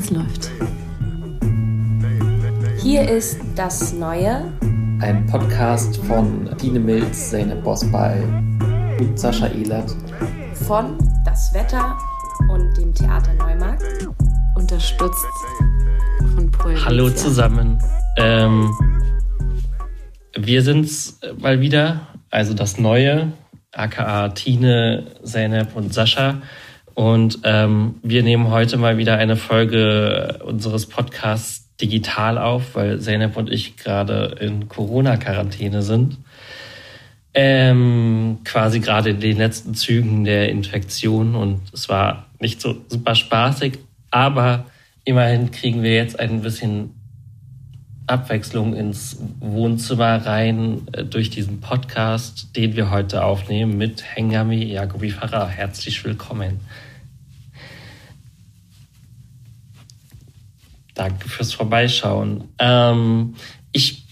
Es läuft. Hier ist das Neue. Ein Podcast von Dine Milz, Zeynep Bosbal mit Sascha Ehlert. Von Das Wetter und dem Theater Neumarkt. Unterstützt von Poel. Hallo zusammen. Ähm, wir sind's mal wieder, also das Neue, aka Tine, Zeynep und Sascha. Und ähm, wir nehmen heute mal wieder eine Folge unseres Podcasts digital auf, weil Zeynep und ich gerade in Corona-Quarantäne sind. Ähm, quasi gerade in den letzten Zügen der Infektion und es war nicht so super spaßig, aber immerhin kriegen wir jetzt ein bisschen Abwechslung ins Wohnzimmer rein äh, durch diesen Podcast, den wir heute aufnehmen mit Hengami Jacobi Farah. Herzlich willkommen. Danke fürs Vorbeischauen. Ähm, ich,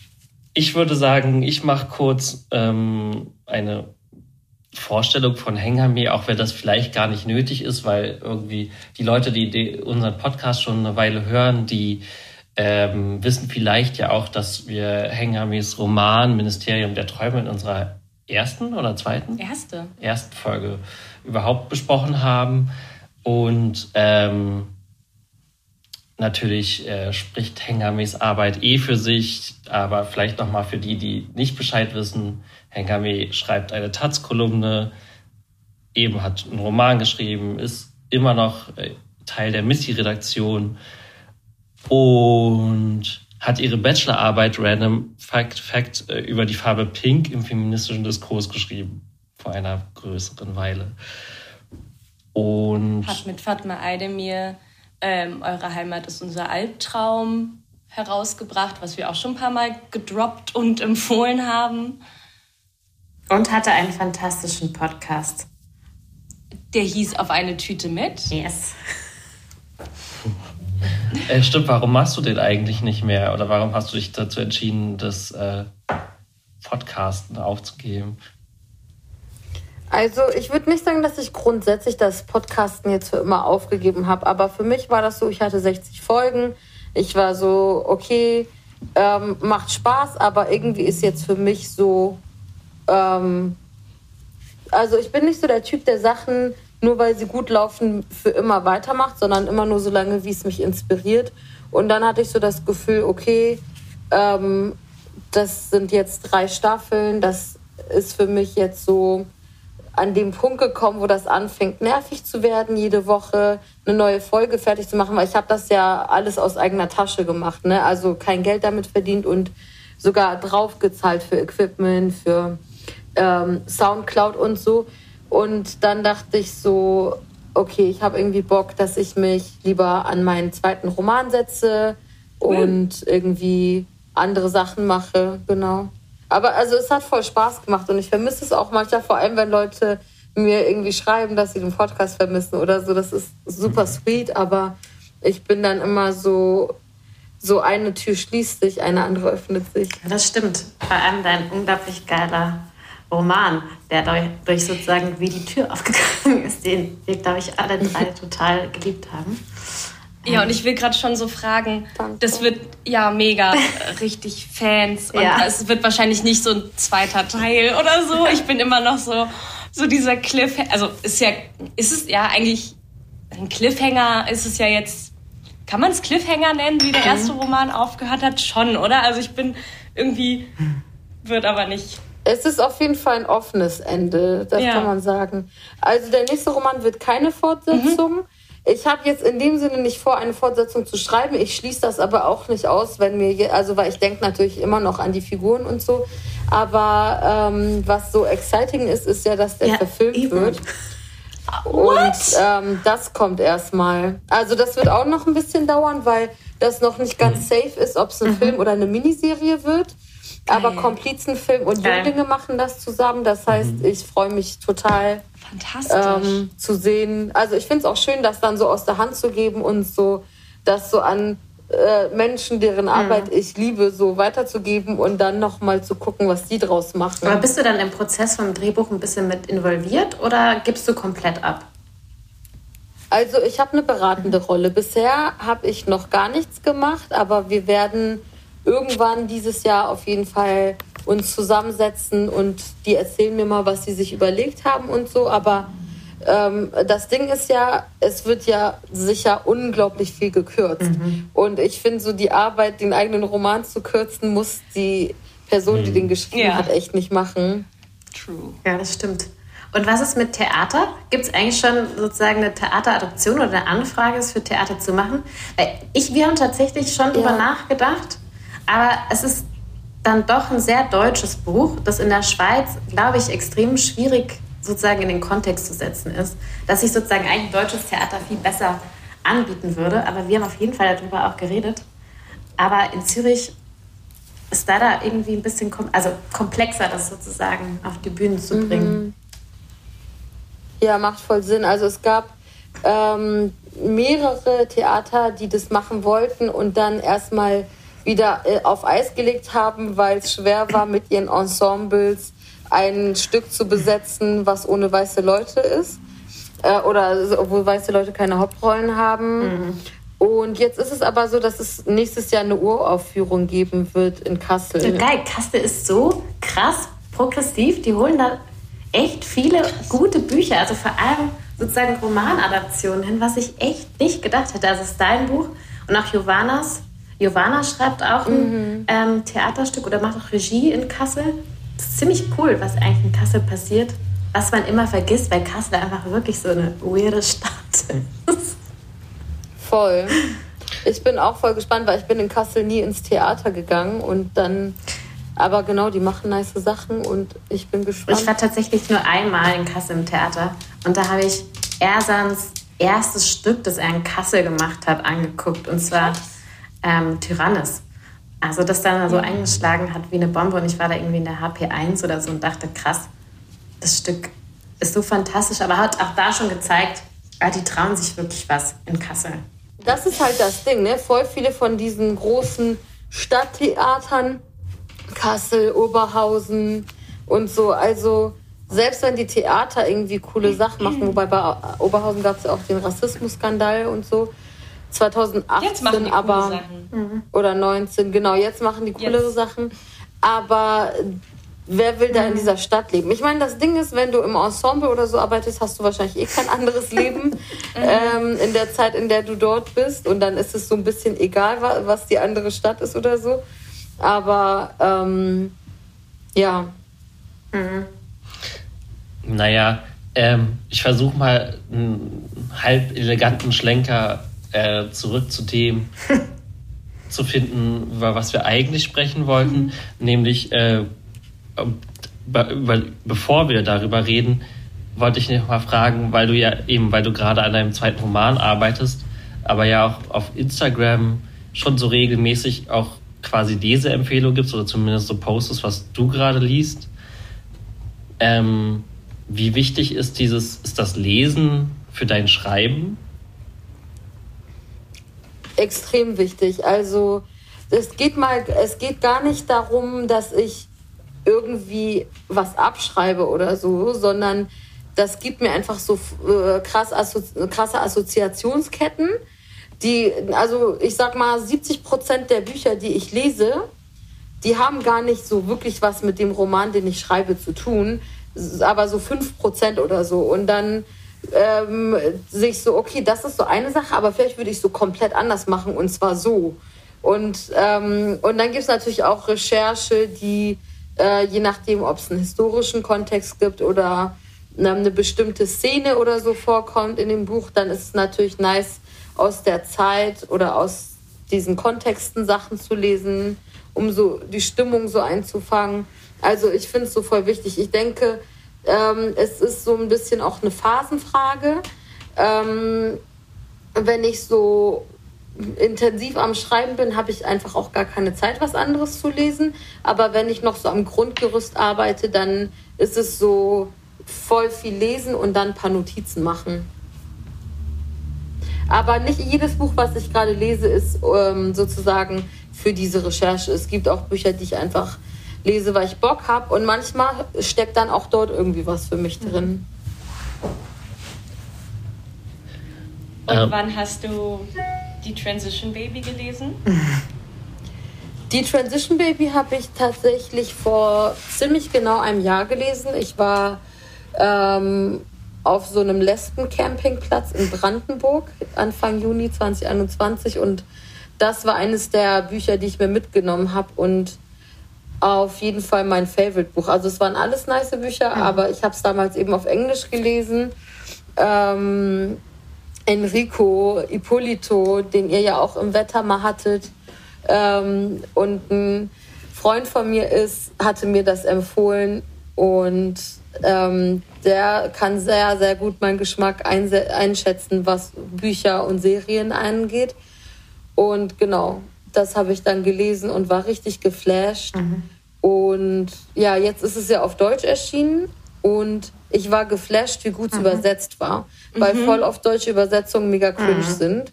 ich würde sagen, ich mache kurz ähm, eine Vorstellung von Hengami, auch wenn das vielleicht gar nicht nötig ist, weil irgendwie die Leute, die, die unseren Podcast schon eine Weile hören, die ähm, wissen vielleicht ja auch, dass wir Hengamis Roman Ministerium der Träume in unserer ersten oder zweiten? Erste. Ersten Folge überhaupt besprochen haben. Und ähm, natürlich äh, spricht Hengamis Arbeit eh für sich, aber vielleicht nochmal für die, die nicht Bescheid wissen. Hengami schreibt eine Taz-Kolumne, eben hat einen Roman geschrieben, ist immer noch äh, Teil der Missy-Redaktion und hat ihre Bachelorarbeit Random Fact Fact äh, über die Farbe Pink im feministischen Diskurs geschrieben vor einer größeren Weile. Und hat mit Fatma Aydemir ähm, Eure Heimat ist unser Albtraum herausgebracht, was wir auch schon ein paar Mal gedroppt und empfohlen haben. Und hatte einen fantastischen Podcast. Der hieß Auf eine Tüte mit. Yes. Äh, stimmt, warum machst du den eigentlich nicht mehr? Oder warum hast du dich dazu entschieden, das äh, Podcasten aufzugeben? Also ich würde nicht sagen, dass ich grundsätzlich das Podcasten jetzt für immer aufgegeben habe, aber für mich war das so, ich hatte 60 Folgen, ich war so, okay, ähm, macht Spaß, aber irgendwie ist jetzt für mich so, ähm, also ich bin nicht so der Typ, der Sachen, nur weil sie gut laufen, für immer weitermacht, sondern immer nur so lange, wie es mich inspiriert. Und dann hatte ich so das Gefühl, okay, ähm, das sind jetzt drei Staffeln, das ist für mich jetzt so an dem Punkt gekommen, wo das anfängt, nervig zu werden, jede Woche eine neue Folge fertig zu machen, weil ich habe das ja alles aus eigener Tasche gemacht, ne? Also kein Geld damit verdient und sogar draufgezahlt für Equipment, für ähm, Soundcloud und so. Und dann dachte ich so, okay, ich habe irgendwie Bock, dass ich mich lieber an meinen zweiten Roman setze und irgendwie andere Sachen mache, genau. Aber also es hat voll Spaß gemacht und ich vermisse es auch manchmal, vor allem wenn Leute mir irgendwie schreiben, dass sie den Podcast vermissen oder so. Das ist super sweet, aber ich bin dann immer so, so eine Tür schließt sich, eine andere öffnet sich. Das stimmt. Vor allem dein unglaublich geiler Roman, der durch, durch sozusagen wie die Tür aufgegangen ist, den wir, glaube ich, alle drei total geliebt haben. Ja, und ich will gerade schon so fragen, Danke. das wird ja mega richtig Fans und Ja. es wird wahrscheinlich nicht so ein zweiter Teil oder so. Ich bin immer noch so so dieser Cliffhanger, also ist ja ist es ja eigentlich ein Cliffhanger, ist es ja jetzt kann man es Cliffhanger nennen, wie der erste Roman aufgehört hat, schon, oder? Also ich bin irgendwie wird aber nicht Es ist auf jeden Fall ein offenes Ende, das Ja. kann man sagen. Also der nächste Roman wird keine Fortsetzung. Ich habe jetzt in dem Sinne nicht vor, eine Fortsetzung zu schreiben. Ich schließe das aber auch nicht aus, wenn mir, also weil ich denke natürlich immer noch an die Figuren und so. Aber ähm, was so exciting ist, ist ja, dass der Ja, verfilmt eben. wird. Und ähm, das kommt erstmal. Also das wird auch noch ein bisschen dauern, weil das noch nicht ganz safe ist, ob es ein Film oder eine Miniserie wird. Aber Komplizenfilm und Geil. Jünglinge machen das zusammen. Das heißt, ich freue mich total fantastisch. ähm, zu sehen. Also ich finde es auch schön, das dann so aus der Hand zu geben und so das so an äh, Menschen, deren Arbeit ich liebe, so weiterzugeben und dann noch mal zu gucken, was die draus machen. Aber bist du dann im Prozess vom Drehbuch ein bisschen mit involviert oder gibst du komplett ab? Also ich habe eine beratende Rolle. Bisher habe ich noch gar nichts gemacht, aber wir werden irgendwann dieses Jahr auf jeden Fall uns zusammensetzen und die erzählen mir mal, was sie sich überlegt haben und so. Aber ähm, das Ding ist ja, es wird ja sicher unglaublich viel gekürzt. Mhm. Und ich finde, so die Arbeit, den eigenen Roman zu kürzen, muss die Person, die mhm. den geschrieben ja. hat, echt nicht machen. True. Ja, das stimmt. Und was ist mit Theater? Gibt es eigentlich schon sozusagen eine Theateradoption oder eine Anfrage, es für Theater zu machen? Weil ich, wir haben tatsächlich schon ja. drüber nachgedacht, aber es ist dann doch ein sehr deutsches Buch, das in der Schweiz, glaube ich, extrem schwierig sozusagen in den Kontext zu setzen ist, dass sich sozusagen eigentlich deutsches Theater viel besser anbieten würde. Aber wir haben auf jeden Fall darüber auch geredet. Aber in Zürich ist da da irgendwie ein bisschen kom also komplexer, das sozusagen auf die Bühne zu bringen. Mhm. Ja, macht voll Sinn. Also es gab ähm, mehrere Theater, die das machen wollten und dann erstmal wieder äh, auf Eis gelegt haben, weil es schwer war, mit ihren Ensembles ein Stück zu besetzen, was ohne weiße Leute ist. Äh, oder obwohl weiße Leute keine Hauptrollen haben. Mhm. Und jetzt ist es aber so, dass es nächstes Jahr eine Uraufführung geben wird in Kassel. So geil, Kassel ist so krass progressiv. Die holen da echt viele gute Bücher, also vor allem sozusagen Romanadaptionen hin, was ich echt nicht gedacht hätte. Also es ist dein Buch und auch Jovanas. Jovana schreibt auch ein mhm. ähm, Theaterstück oder macht auch Regie in Kassel. Das ist ziemlich cool, was eigentlich in Kassel passiert, was man immer vergisst, weil Kassel einfach wirklich so eine weirde Stadt ist. Voll. Ich bin auch voll gespannt, weil ich bin in Kassel nie ins Theater gegangen und dann aber genau, die machen nice Sachen und ich bin gespannt. Ich war tatsächlich nur einmal in Kassel im Theater und da habe ich Ersans erstes Stück, das er in Kassel gemacht hat, angeguckt und zwar ähm, Tyrannis. Also das dann so eingeschlagen hat wie eine Bombe und ich war da irgendwie in der HP1 oder so und dachte, krass, das Stück ist so fantastisch, aber hat auch da schon gezeigt, ah, die trauen sich wirklich was in Kassel. Das ist halt das Ding, ne? Voll viele von diesen großen Stadttheatern, Kassel, Oberhausen und so, also selbst wenn die Theater irgendwie coole Sachen machen, wobei bei Oberhausen gab es ja auch den Rassismusskandal und so, 2018 aber mhm. oder 19, genau, jetzt machen die coolere jetzt. Sachen. Aber wer will da in mhm. dieser Stadt leben? Ich meine, das Ding ist, wenn du im Ensemble oder so arbeitest, hast du wahrscheinlich eh kein anderes Leben mhm. ähm, in der Zeit, in der du dort bist. Und dann ist es so ein bisschen egal, was die andere Stadt ist oder so. Aber ähm, ja. Mhm. Naja, ähm, ich versuche mal einen halb eleganten Schlenker äh, zurück zu dem zu finden, über was wir eigentlich sprechen wollten, mhm. nämlich äh, bevor wir darüber reden, wollte ich noch mal fragen, weil du ja eben, weil du gerade an deinem zweiten Roman arbeitest, aber ja auch auf Instagram schon so regelmäßig auch quasi Leseempfehlungen gibst oder zumindest so postest, was du gerade liest. Ähm, wie wichtig ist dieses, ist das Lesen für dein Schreiben? Extrem wichtig. Also es geht mal, es geht gar nicht darum, dass ich irgendwie was abschreibe oder so, sondern das gibt mir einfach so äh, krass Assozi krasse Assoziationsketten. Die, also ich sag mal, 70 Prozent der Bücher, die ich lese, die haben gar nicht so wirklich was mit dem Roman, den ich schreibe, zu tun, aber so 5 Prozent oder so. Und dann ähm, sich so, okay, das ist so eine Sache, aber vielleicht würde ich so komplett anders machen und zwar so. Und, ähm, und dann gibt es natürlich auch Recherche, die äh, je nachdem, ob es einen historischen Kontext gibt oder ähm, eine bestimmte Szene oder so vorkommt in dem Buch, dann ist es natürlich nice, aus der Zeit oder aus diesen Kontexten Sachen zu lesen, um so die Stimmung so einzufangen. Also ich finde es so voll wichtig. Ich denke, ähm, es ist so ein bisschen auch eine Phasenfrage. Ähm, wenn ich so intensiv am Schreiben bin, habe ich einfach auch gar keine Zeit, was anderes zu lesen. Aber wenn ich noch so am Grundgerüst arbeite, dann ist es so voll viel lesen und dann ein paar Notizen machen. Aber nicht jedes Buch, was ich gerade lese, ist ähm, sozusagen für diese Recherche. Es gibt auch Bücher, die ich einfach lese, weil ich Bock habe. Und manchmal steckt dann auch dort irgendwie was für mich drin. Und ähm, wann hast du die Transition Baby gelesen? Die Transition Baby habe ich tatsächlich vor ziemlich genau einem Jahr gelesen. Ich war ähm, auf so einem Lesben-Campingplatz in Brandenburg Anfang Juni 2021 und das war eines der Bücher, die ich mir mitgenommen habe und auf jeden Fall mein Favorite-Buch. Also es waren alles nice Bücher, mhm. aber ich habe es damals eben auf Englisch gelesen. Ähm, Enrico Ippolito, den ihr ja auch im Wetter mal hattet, ähm, und ein Freund von mir ist, hatte mir das empfohlen und ähm, der kann sehr, sehr gut meinen Geschmack einschätzen, was Bücher und Serien angeht. Und genau, das habe ich dann gelesen und war richtig geflasht. Mhm. Und ja, jetzt ist es ja auf Deutsch erschienen und ich war geflasht, wie gut es mhm. übersetzt war, weil mhm. voll auf deutsche Übersetzungen mega cringe mhm. sind.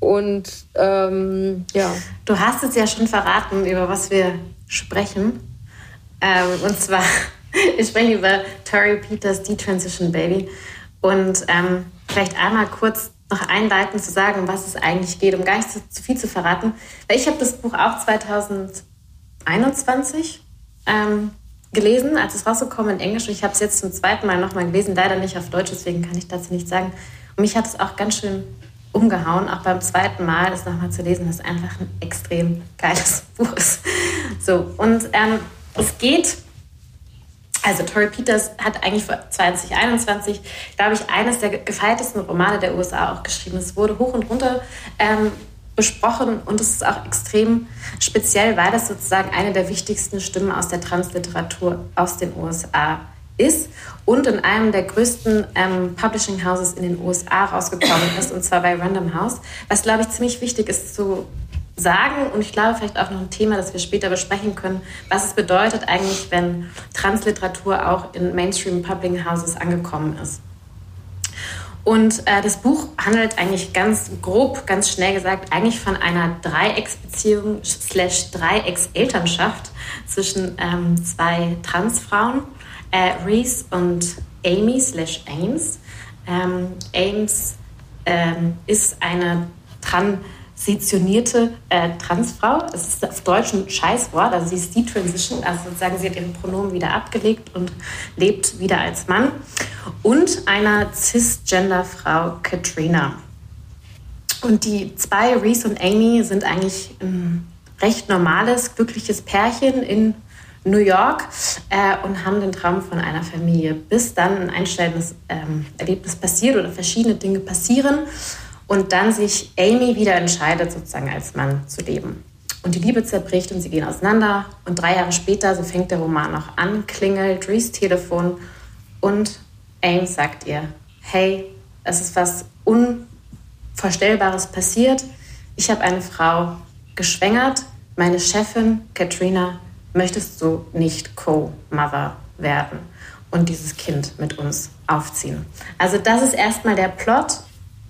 Und ähm, ja. Du hast es ja schon verraten, über was wir sprechen. Ähm, und zwar, wir sprechen über Tori Peters Detransition Baby. Und ähm, vielleicht einmal kurz noch einleitend zu sagen, um was es eigentlich geht, um gar nicht zu, zu viel zu verraten. Weil ich habe das Buch auch 2021 ähm, gelesen, als es rausgekommen in Englisch. Und ich habe es jetzt zum zweiten Mal nochmal gelesen, leider nicht auf Deutsch, deswegen kann ich dazu nichts sagen. Und mich hat es auch ganz schön umgehauen, auch beim zweiten Mal das nochmal zu lesen, das einfach ein extrem geiles Buch ist. So, und ähm, es geht also Tori Peters hat eigentlich vor 2021, glaube ich, eines der gefeiertesten Romane der USA auch geschrieben. Es wurde hoch und runter ähm, besprochen und es ist auch extrem speziell, weil das sozusagen eine der wichtigsten Stimmen aus der Transliteratur aus den USA ist und in einem der größten ähm, Publishing Houses in den USA rausgekommen ist, und zwar bei Random House. Was, glaube ich, ziemlich wichtig ist zu sagen und ich glaube vielleicht auch noch ein Thema, das wir später besprechen können, was es bedeutet eigentlich, wenn Transliteratur auch in Mainstream Publishing Houses angekommen ist. Und äh, das Buch handelt eigentlich ganz grob, ganz schnell gesagt, eigentlich von einer Dreiecksbeziehung slash Dreieckselternschaft zwischen ähm, zwei Transfrauen, äh, Reese und Amy slash Ames. Ähm, Ames ähm, ist eine Trans sezessionierte äh, Transfrau. Es ist auf Deutsch ein Scheißwort, also sie ist die Transition, also sozusagen sie hat ihren Pronomen wieder abgelegt und lebt wieder als Mann. Und einer Cisgender-Frau, Katrina. Und die zwei, Reese und Amy, sind eigentlich ein recht normales, glückliches Pärchen in New York äh, und haben den Traum von einer Familie, bis dann ein einschneidendes ähm, Erlebnis passiert oder verschiedene Dinge passieren und dann sich Amy wieder entscheidet, sozusagen als Mann zu leben. Und die Liebe zerbricht und sie gehen auseinander. Und drei Jahre später, so fängt der Roman auch an, klingelt Rees Telefon und Amy sagt ihr, hey, es ist was Unvorstellbares passiert. Ich habe eine Frau geschwängert. Meine Chefin, Katrina, möchtest du nicht Co-Mother werden und dieses Kind mit uns aufziehen? Also das ist erstmal der Plot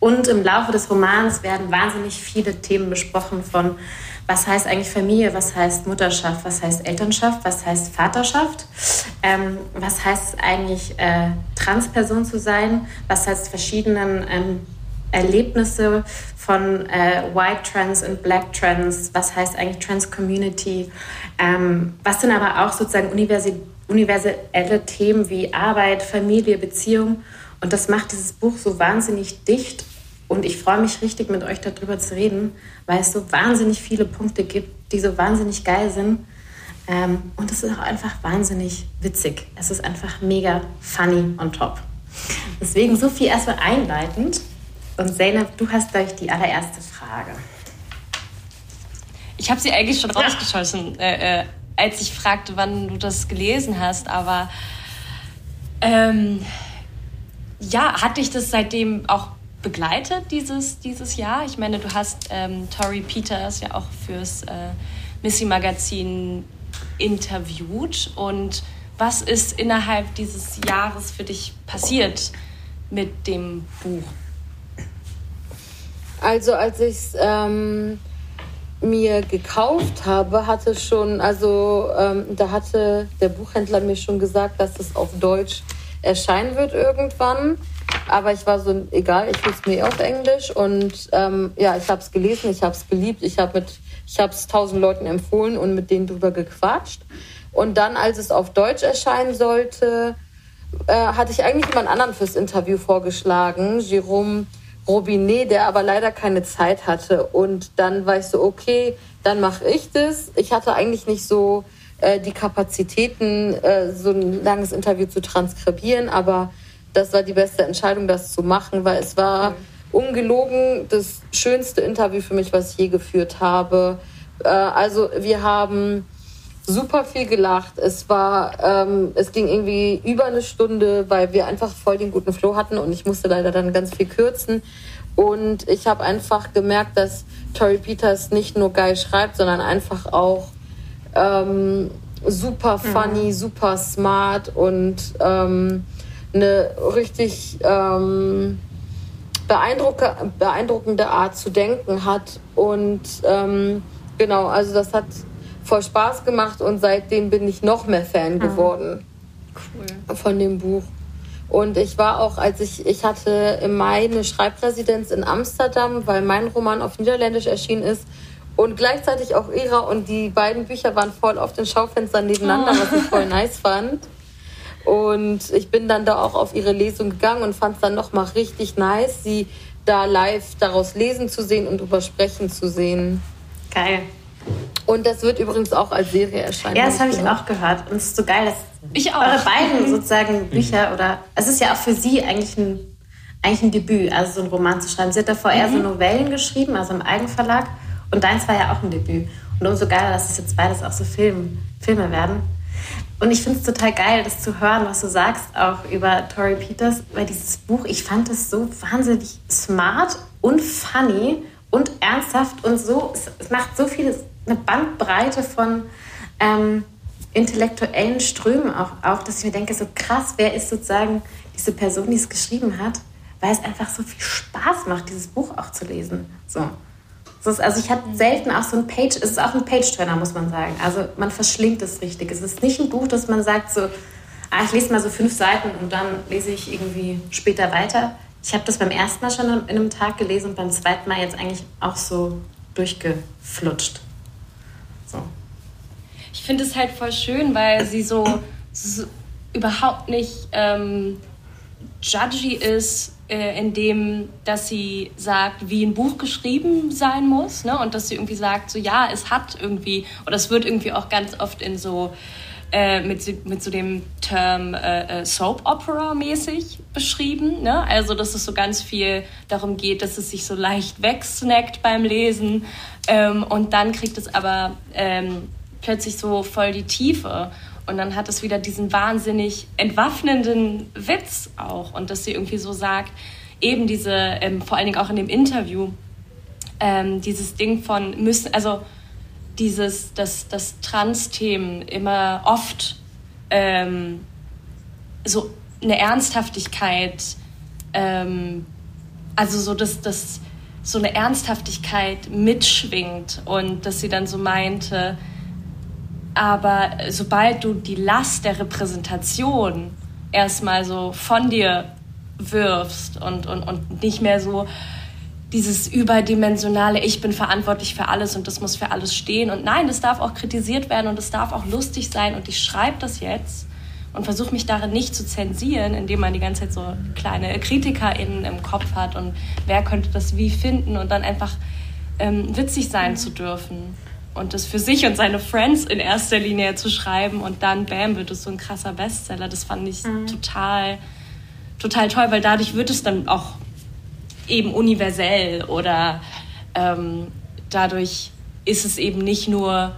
und im Laufe des Romans werden wahnsinnig viele Themen besprochen von, was heißt eigentlich Familie, was heißt Mutterschaft, was heißt Elternschaft, was heißt Vaterschaft, ähm, was heißt eigentlich äh, Transperson zu sein, was heißt verschiedenen ähm, Erlebnisse von äh, White Trans und Black Trans, was heißt eigentlich Trans Community, ähm, was sind aber auch sozusagen universelle Themen wie Arbeit, Familie, Beziehung. Und das macht dieses Buch so wahnsinnig dicht und ich freue mich richtig, mit euch darüber zu reden, weil es so wahnsinnig viele Punkte gibt, die so wahnsinnig geil sind. Ähm, und es ist auch einfach wahnsinnig witzig. Es ist einfach mega funny on top. Deswegen so viel erstmal einleitend. Und Zeynep, du hast gleich die allererste Frage. Ich habe sie eigentlich schon rausgeschossen, äh, äh, als ich fragte, wann du das gelesen hast. Aber ähm, ja, hatte ich das seitdem auch begleitet dieses, dieses Jahr? Ich meine, du hast ähm, Tori Peters ja auch fürs äh, Missy Magazin interviewt. Und was ist innerhalb dieses Jahres für dich passiert mit dem Buch? Also als ich es ähm, mir gekauft habe, hatte schon, also ähm, da hatte der Buchhändler mir schon gesagt, dass es auf Deutsch erscheinen wird irgendwann. Aber ich war so, egal, ich lese mir auf Englisch und ähm, ja, ich habe es gelesen, ich habe es geliebt, ich habe es tausend Leuten empfohlen und mit denen drüber gequatscht. Und dann, als es auf Deutsch erscheinen sollte, äh, hatte ich eigentlich jemand anderen fürs Interview vorgeschlagen, Jérôme Robinet, der aber leider keine Zeit hatte. Und dann war ich so, okay, dann mache ich das. Ich hatte eigentlich nicht so äh, die Kapazitäten, äh, so ein langes Interview zu transkribieren, aber das war die beste Entscheidung, das zu machen, weil es war ungelogen das schönste Interview für mich, was ich je geführt habe. Äh, also wir haben super viel gelacht. Es war, ähm, es ging irgendwie über eine Stunde, weil wir einfach voll den guten Flow hatten und ich musste leider dann ganz viel kürzen. Und ich habe einfach gemerkt, dass Tori Peters nicht nur geil schreibt, sondern einfach auch ähm, super mhm. funny, mhm. super smart und ähm, eine richtig ähm, beeindruckende Art zu denken hat. Und ähm, genau, also das hat voll Spaß gemacht und seitdem bin ich noch mehr Fan mhm. geworden cool. von dem Buch. Und ich war auch, als ich, ich hatte im Mai eine Schreibresidenz in Amsterdam, weil mein Roman auf Niederländisch erschienen ist und gleichzeitig auch ihrer und die beiden Bücher waren voll auf den Schaufenstern nebeneinander, oh. was ich voll nice fand. Und ich bin dann da auch auf ihre Lesung gegangen und fand es dann nochmal richtig nice, sie da live daraus lesen zu sehen und drüber sprechen zu sehen. Geil. Und das wird übrigens auch als Serie erscheinen. Ja, das habe ich auch gehört. Und es ist so geil, dass ich auch. eure beiden sozusagen Bücher oder es ist ja auch für sie eigentlich ein, eigentlich ein Debüt, also so einen Roman zu schreiben. Sie hat davor mhm. eher so Novellen geschrieben, also im Eigenverlag. Und deins war ja auch ein Debüt. Und umso geiler, dass es jetzt beides auch so Film, Filme werden. Und ich finde es total geil, das zu hören, was du sagst, auch über Tori Peters, weil dieses Buch, ich fand es so wahnsinnig smart und funny und ernsthaft und so, es, es macht so viel, eine Bandbreite von ähm, intellektuellen Strömen auch, auch, dass ich mir denke, so krass, wer ist sozusagen diese Person, die es geschrieben hat, weil es einfach so viel Spaß macht, dieses Buch auch zu lesen. So. Also ich hatte selten auch so ein Page, es ist auch ein Page-Turner, muss man sagen. Also man verschlingt es richtig. Es ist nicht ein Buch, das man sagt so, ah, ich lese mal so fünf Seiten und dann lese ich irgendwie später weiter. Ich habe das beim ersten Mal schon in einem Tag gelesen und beim zweiten Mal jetzt eigentlich auch so durchgeflutscht. So. Ich finde es halt voll schön, weil sie so, so überhaupt nicht ähm, judgy ist äh, in dem, dass sie sagt, wie ein Buch geschrieben sein muss, ne? Und dass sie irgendwie sagt, so ja, es hat irgendwie, oder es wird irgendwie auch ganz oft in so äh, mit, mit so dem Term äh, äh, Soap Opera mäßig beschrieben. Ne? Also, dass es so ganz viel darum geht, dass es sich so leicht wegsnackt beim Lesen. Ähm, und dann kriegt es aber ähm, plötzlich so voll die Tiefe. Und dann hat es wieder diesen wahnsinnig entwaffnenden Witz auch. Und dass sie irgendwie so sagt, eben diese, ähm, vor allen Dingen auch in dem Interview, ähm, dieses Ding von müssen, also dieses, dass, dass Trans-Themen immer oft ähm, so eine Ernsthaftigkeit, ähm, also so dass das so eine Ernsthaftigkeit mitschwingt und dass sie dann so meinte, aber sobald du die Last der Repräsentation erstmal so von dir wirfst und, und, und nicht mehr so dieses überdimensionale, ich bin verantwortlich für alles und das muss für alles stehen. Und nein, das darf auch kritisiert werden und es darf auch lustig sein und ich schreibe das jetzt und versuche mich darin nicht zu zensieren, indem man die ganze Zeit so kleine KritikerInnen im Kopf hat und wer könnte das wie finden und dann einfach ähm, witzig sein zu dürfen und das für sich und seine Friends in erster Linie zu schreiben und dann, bam, wird es so ein krasser Bestseller. Das fand ich mhm. total, total toll, weil dadurch wird es dann auch eben universell oder ähm, dadurch ist es eben nicht nur,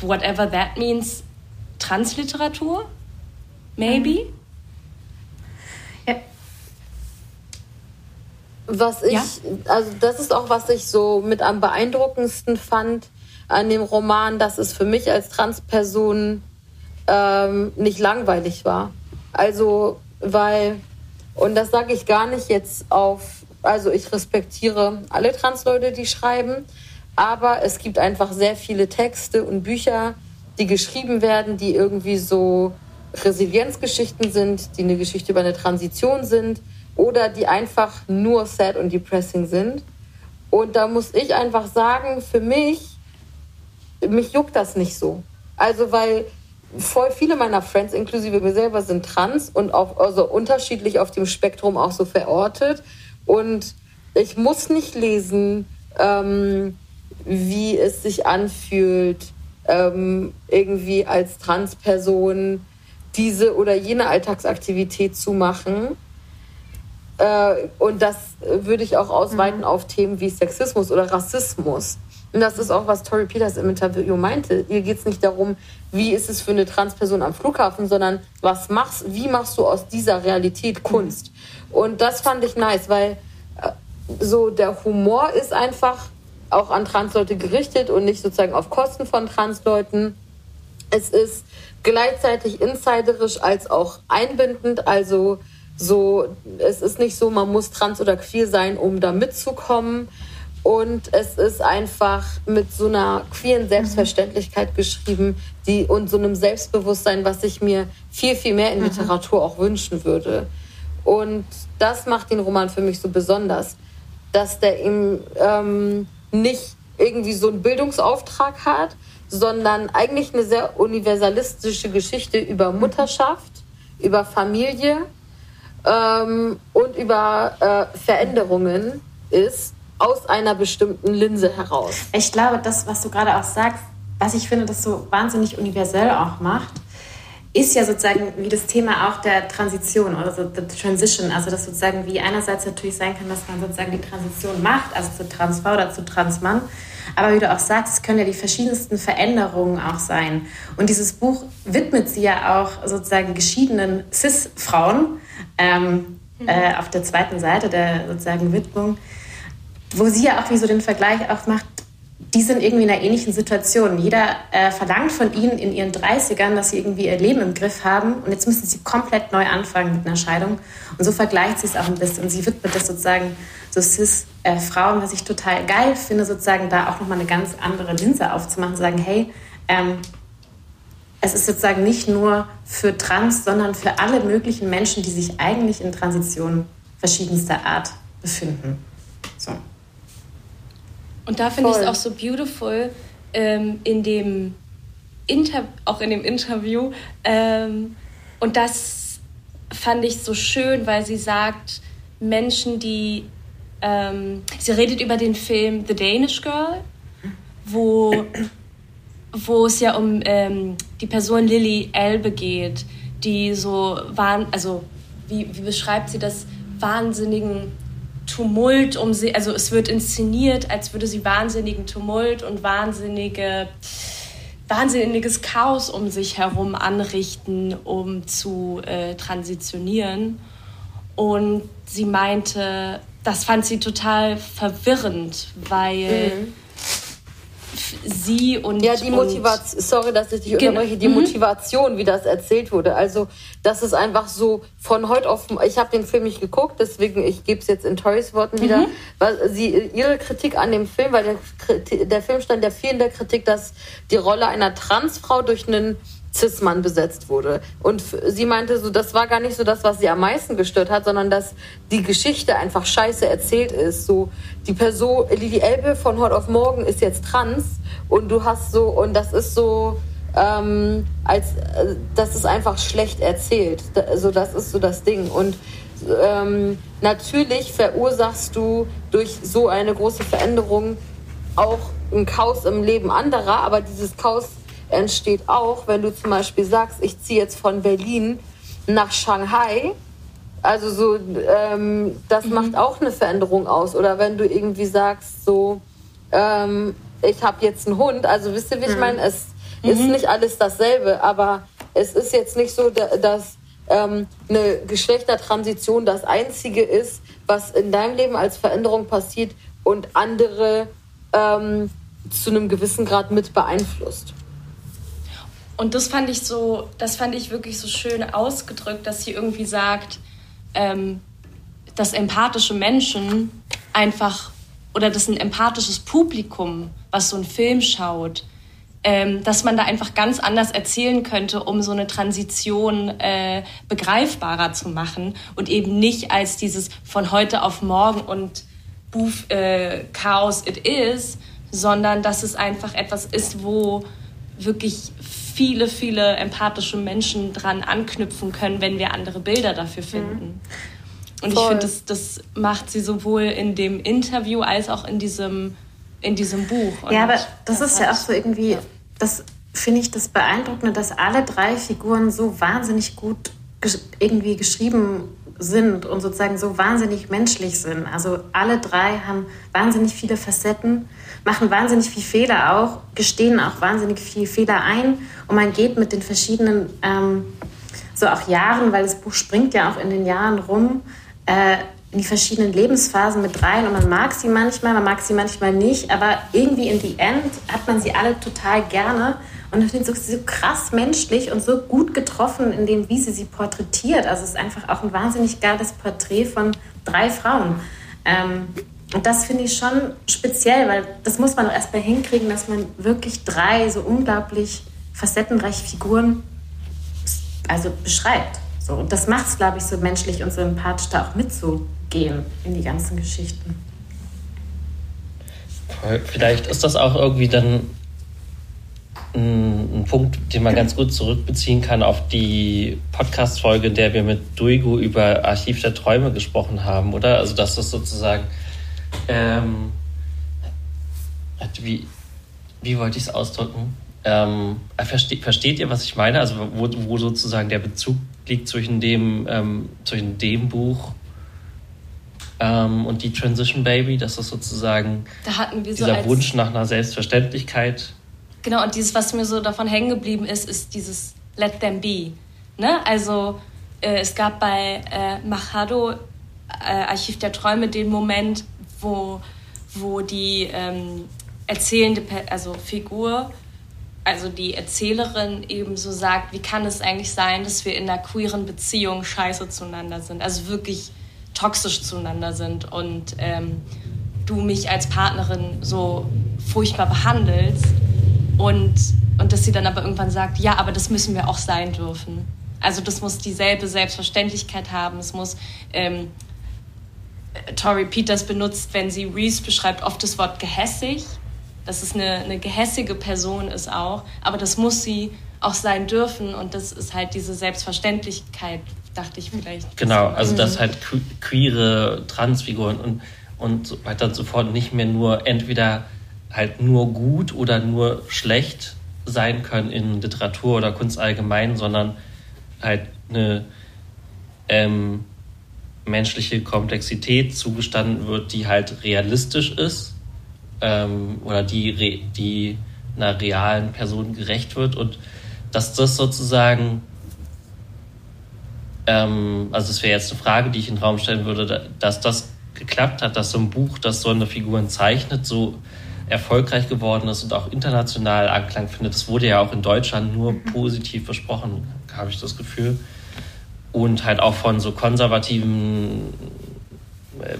whatever that means, Transliteratur, maybe. Mhm. Was ich, ja? also das ist auch, was ich so mit am beeindruckendsten fand an dem Roman, dass es für mich als Transperson ähm, nicht langweilig war. Also, weil, und das sage ich gar nicht jetzt auf, also ich respektiere alle Transleute, die schreiben, aber es gibt einfach sehr viele Texte und Bücher, die geschrieben werden, die irgendwie so Resilienzgeschichten sind, die eine Geschichte über eine Transition sind oder die einfach nur sad und depressing sind. Und da muss ich einfach sagen, für mich, mich juckt das nicht so. Also, weil voll viele meiner Friends, inklusive mir selber, sind trans und auch also unterschiedlich auf dem Spektrum auch so verortet. Und ich muss nicht lesen, ähm, wie es sich anfühlt, ähm, irgendwie als Transperson diese oder jene Alltagsaktivität zu machen. Äh, und das würde ich auch ausweiten mhm. auf Themen wie Sexismus oder Rassismus. Und das ist auch, was Tori Peters im Interview meinte. Hier geht es nicht darum, wie ist es für eine Transperson am Flughafen, sondern was machst, wie machst du aus dieser Realität Kunst? Und das fand ich nice, weil äh, so der Humor ist einfach auch an Transleute gerichtet und nicht sozusagen auf Kosten von Transleuten. Es ist gleichzeitig insiderisch als auch einbindend, also so, es ist nicht so, man muss trans oder queer sein, um da mitzukommen. Und es ist einfach mit so einer queeren Selbstverständlichkeit geschrieben, die und so einem Selbstbewusstsein, was ich mir viel, viel mehr in Literatur auch wünschen würde. Und das macht den Roman für mich so besonders, dass der ihm ähm, nicht irgendwie so einen Bildungsauftrag hat, sondern eigentlich eine sehr universalistische Geschichte über Mutterschaft, über Familie ähm, und über äh, Veränderungen ist aus einer bestimmten Linse heraus. Ich glaube, das, was du gerade auch sagst, was ich finde, das so wahnsinnig universell auch macht, ist ja sozusagen wie das Thema auch der Transition oder so the Transition. Also das sozusagen wie einerseits natürlich sein kann, dass man sozusagen die Transition macht, also zu Transfrau oder zu Transmann. Aber wie du auch sagst, es können ja die verschiedensten Veränderungen auch sein. Und dieses Buch widmet sie ja auch sozusagen geschiedenen Cis-Frauen ähm, mhm. äh, auf der zweiten Seite der sozusagen Widmung, wo sie ja auch wie so den Vergleich auch macht, die sind irgendwie in einer ähnlichen Situation. Jeder äh, verlangt von ihnen in ihren 30ern, dass sie irgendwie ihr Leben im Griff haben und jetzt müssen sie komplett neu anfangen mit einer Scheidung. Und so vergleicht sie es auch ein bisschen und sie widmet das sozusagen so Cis-Frauen, äh, was ich total geil finde, sozusagen da auch nochmal eine ganz andere Linse aufzumachen, sagen, hey, ähm, es ist sozusagen nicht nur für Trans, sondern für alle möglichen Menschen, die sich eigentlich in Transition verschiedenster Art befinden. So. Und da finde ich es auch so beautiful ähm, in dem Inter auch in dem Interview. Ähm, und das fand ich so schön, weil sie sagt, Menschen, die ähm, sie redet über den Film The Danish Girl, wo, wo es ja um ähm, die Person Lily Elbe geht, die so waren, also wie, wie beschreibt sie das, wahnsinnigen Tumult um sie, also es wird inszeniert, als würde sie wahnsinnigen Tumult und wahnsinnige, wahnsinniges Chaos um sich herum anrichten, um zu äh, transitionieren. Und sie meinte, das fand sie total verwirrend, weil mhm sie und. Ja, die Motivation, sorry, dass ich dich unterbreche, die mhm. Motivation, wie das erzählt wurde. Also, das ist einfach so von heute auf. Ich habe den Film nicht geguckt, deswegen ich gebe es jetzt in Torys Worten wieder. Mhm. Weil sie, ihre Kritik an dem Film, weil der, der Film stand ja viel in der Kritik, dass die Rolle einer Transfrau durch einen Cis-Mann besetzt wurde. Und sie meinte so, das war gar nicht so das, was sie am meisten gestört hat, sondern dass die Geschichte einfach scheiße erzählt ist. So, die Person, Lili Elbe von heute auf morgen ist jetzt trans und du hast so, und das ist so, ähm, als, äh, das ist einfach schlecht erzählt. Also, das ist so das Ding. Und ähm, natürlich verursachst du durch so eine große Veränderung auch ein Chaos im Leben anderer, aber dieses Chaos entsteht auch, wenn du zum Beispiel sagst, ich ziehe jetzt von Berlin nach Shanghai. Also so, ähm, das mhm. macht auch eine Veränderung aus. Oder wenn du irgendwie sagst, so, ähm, ich habe jetzt einen Hund. Also wisst ihr, wie ich mhm. meine? Es mhm. ist nicht alles dasselbe, aber es ist jetzt nicht so, dass ähm, eine Geschlechtertransition das Einzige ist, was in deinem Leben als Veränderung passiert und andere ähm, zu einem gewissen Grad mit beeinflusst. Und das fand ich so, das fand ich wirklich so schön ausgedrückt, dass sie irgendwie sagt, ähm, dass empathische Menschen einfach oder dass ein empathisches Publikum, was so einen Film schaut, ähm, dass man da einfach ganz anders erzählen könnte, um so eine Transition äh, begreifbarer zu machen und eben nicht als dieses von heute auf morgen und Boof, äh, Chaos it is, sondern dass es einfach etwas ist, wo wirklich viele, viele empathische Menschen dran anknüpfen können, wenn wir andere Bilder dafür mhm. finden. Mhm. Und Voll. ich finde, das, das macht sie sowohl in dem Interview als auch in diesem, in diesem Buch. Und ja, aber das, das ist ja auch so irgendwie, ja das finde ich das Beeindruckende, dass alle drei Figuren so wahnsinnig gut ges irgendwie geschrieben sind und sozusagen so wahnsinnig menschlich sind. Also alle drei haben wahnsinnig viele Facetten, machen wahnsinnig viel Fehler auch, gestehen auch wahnsinnig viel Fehler ein. Und man geht mit den verschiedenen ähm, so auch Jahren, weil das Buch springt ja auch in den Jahren rum, äh, in die verschiedenen Lebensphasen mit rein. Und man mag sie manchmal, man mag sie manchmal nicht, aber irgendwie in die End hat man sie alle total gerne und ich finde sie so krass menschlich und so gut getroffen in dem, wie sie sie porträtiert. Also es ist einfach auch ein wahnsinnig geiles Porträt von drei Frauen. Ähm, und das finde ich schon speziell, weil das muss man auch erst mal hinkriegen, dass man wirklich drei so unglaublich facettenreiche Figuren also beschreibt. So, und das macht es, glaube ich, so menschlich und so empathisch da auch mitzugehen gehen in die ganzen Geschichten. Vielleicht ist das auch irgendwie dann ein, Punkt, den man ganz gut zurückbeziehen kann auf die Podcast-Folge, in der wir mit Duigo über Archiv der Träume gesprochen haben, oder? Also, dass das sozusagen. Ähm, wie, wie wollte ich es ausdrücken? Ähm, versteht, versteht ihr, was ich meine? Also, wo, wo sozusagen der Bezug liegt zwischen dem, ähm, zwischen dem Buch ähm, und die Transition Baby, das ist sozusagen da so dieser Wunsch nach einer Selbstverständlichkeit. Genau, und dieses, was mir so davon hängen geblieben ist, ist dieses Let them be. Ne? Also äh, es gab bei äh, Machado, äh, Archiv der Träume, den Moment, wo, wo die ähm, erzählende also Figur, also die Erzählerin eben so sagt, wie kann es eigentlich sein, dass wir in einer queeren Beziehung scheiße zueinander sind. Also wirklich toxisch zueinander sind und ähm, du mich als Partnerin so furchtbar behandelst und, und dass sie dann aber irgendwann sagt, ja, aber das müssen wir auch sein dürfen. Also das muss dieselbe Selbstverständlichkeit haben. Es muss ähm, Tori Peters benutzt, wenn sie Reese beschreibt, oft das Wort gehässig. Dass es eine, eine gehässige Person ist auch. Aber das muss sie auch sein dürfen. Und das ist halt diese Selbstverständlichkeit, dachte ich vielleicht. Genau, also dass halt queere Transfiguren und, und so weiter und so fort nicht mehr nur entweder halt nur gut oder nur schlecht sein können in Literatur oder Kunst allgemein, sondern halt eine ähm, menschliche Komplexität zugestanden wird, die halt realistisch ist ähm, oder die, die einer realen Person gerecht wird. Und dass das sozusagen ähm, also es wäre jetzt eine Frage, die ich in den Raum stellen würde, dass das geklappt hat, dass so ein Buch, das so eine Figuren zeichnet, so erfolgreich geworden ist und auch international Anklang findet. Das wurde ja auch in Deutschland nur positiv besprochen, habe ich das Gefühl. Und halt auch von so konservativen äh,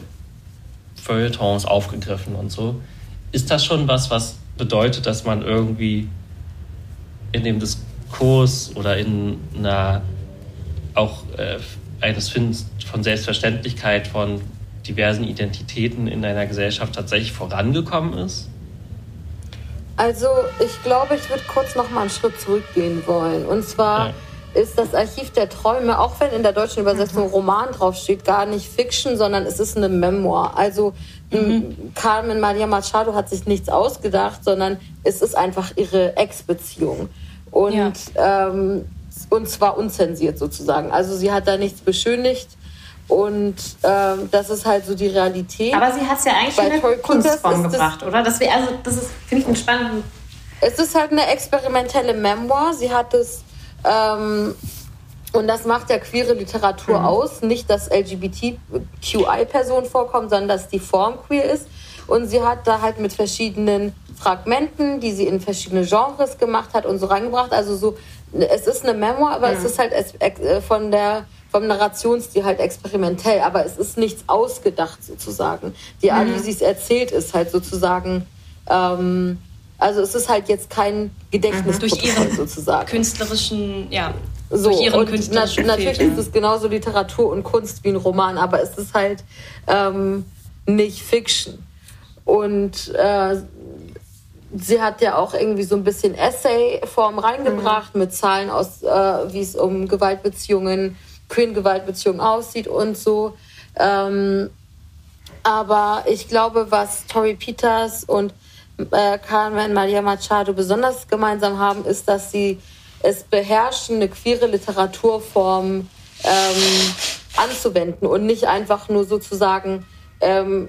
Feuilletons aufgegriffen und so. Ist das schon was, was bedeutet, dass man irgendwie in dem Diskurs oder in einer auch äh, eines Findens von Selbstverständlichkeit von diversen Identitäten in einer Gesellschaft tatsächlich vorangekommen ist? Also ich glaube, ich würde kurz noch mal einen Schritt zurückgehen wollen. Und zwar ja. ist das Archiv der Träume, auch wenn in der deutschen Übersetzung mhm. Roman draufsteht, gar nicht Fiction, sondern es ist eine Memoir. Also mhm. Carmen Maria Machado hat sich nichts ausgedacht, sondern es ist einfach ihre Ex-Beziehung. Und ja. ähm, und zwar unzensiert sozusagen. Also sie hat da nichts beschönigt. Und ähm, das ist halt so die Realität. Aber sie hat es ja eigentlich in eine Kunstform gebracht, oder? Das also, das ist, finde ich, einen spannenden. Es ist halt eine experimentelle Memoir. Sie hat es ähm, und das macht ja queere Literatur mhm. aus. Nicht, dass LGBTQI-Personen vorkommen, sondern dass die Form queer ist. Und sie hat da halt mit verschiedenen Fragmenten, die sie in verschiedene Genres gemacht hat und so reingebracht. Also so es ist eine Memoir, aber mhm. es ist halt äh, von der vom Narrationsstil halt experimentell, aber es ist nichts ausgedacht sozusagen. Die Art, mhm. wie sie es erzählt, ist halt sozusagen ähm, Also es ist halt jetzt kein Gedächtnis durch ihren sozusagen. künstlerischen, ja. So, durch ihren und na natürlich ist es genauso Literatur und Kunst wie ein Roman, aber es ist halt ähm, nicht Fiction. Und äh, sie hat ja auch irgendwie so ein bisschen Essay-Form reingebracht mhm. mit Zahlen aus, äh, wie es um Gewaltbeziehungen, Queen-Gewaltbeziehungen aussieht und so. Ähm, aber ich glaube, was Tori Peters und äh, Carmen Maria Machado besonders gemeinsam haben, ist, dass sie es beherrschen, eine queere Literaturform ähm, anzuwenden und nicht einfach nur sozusagen ähm,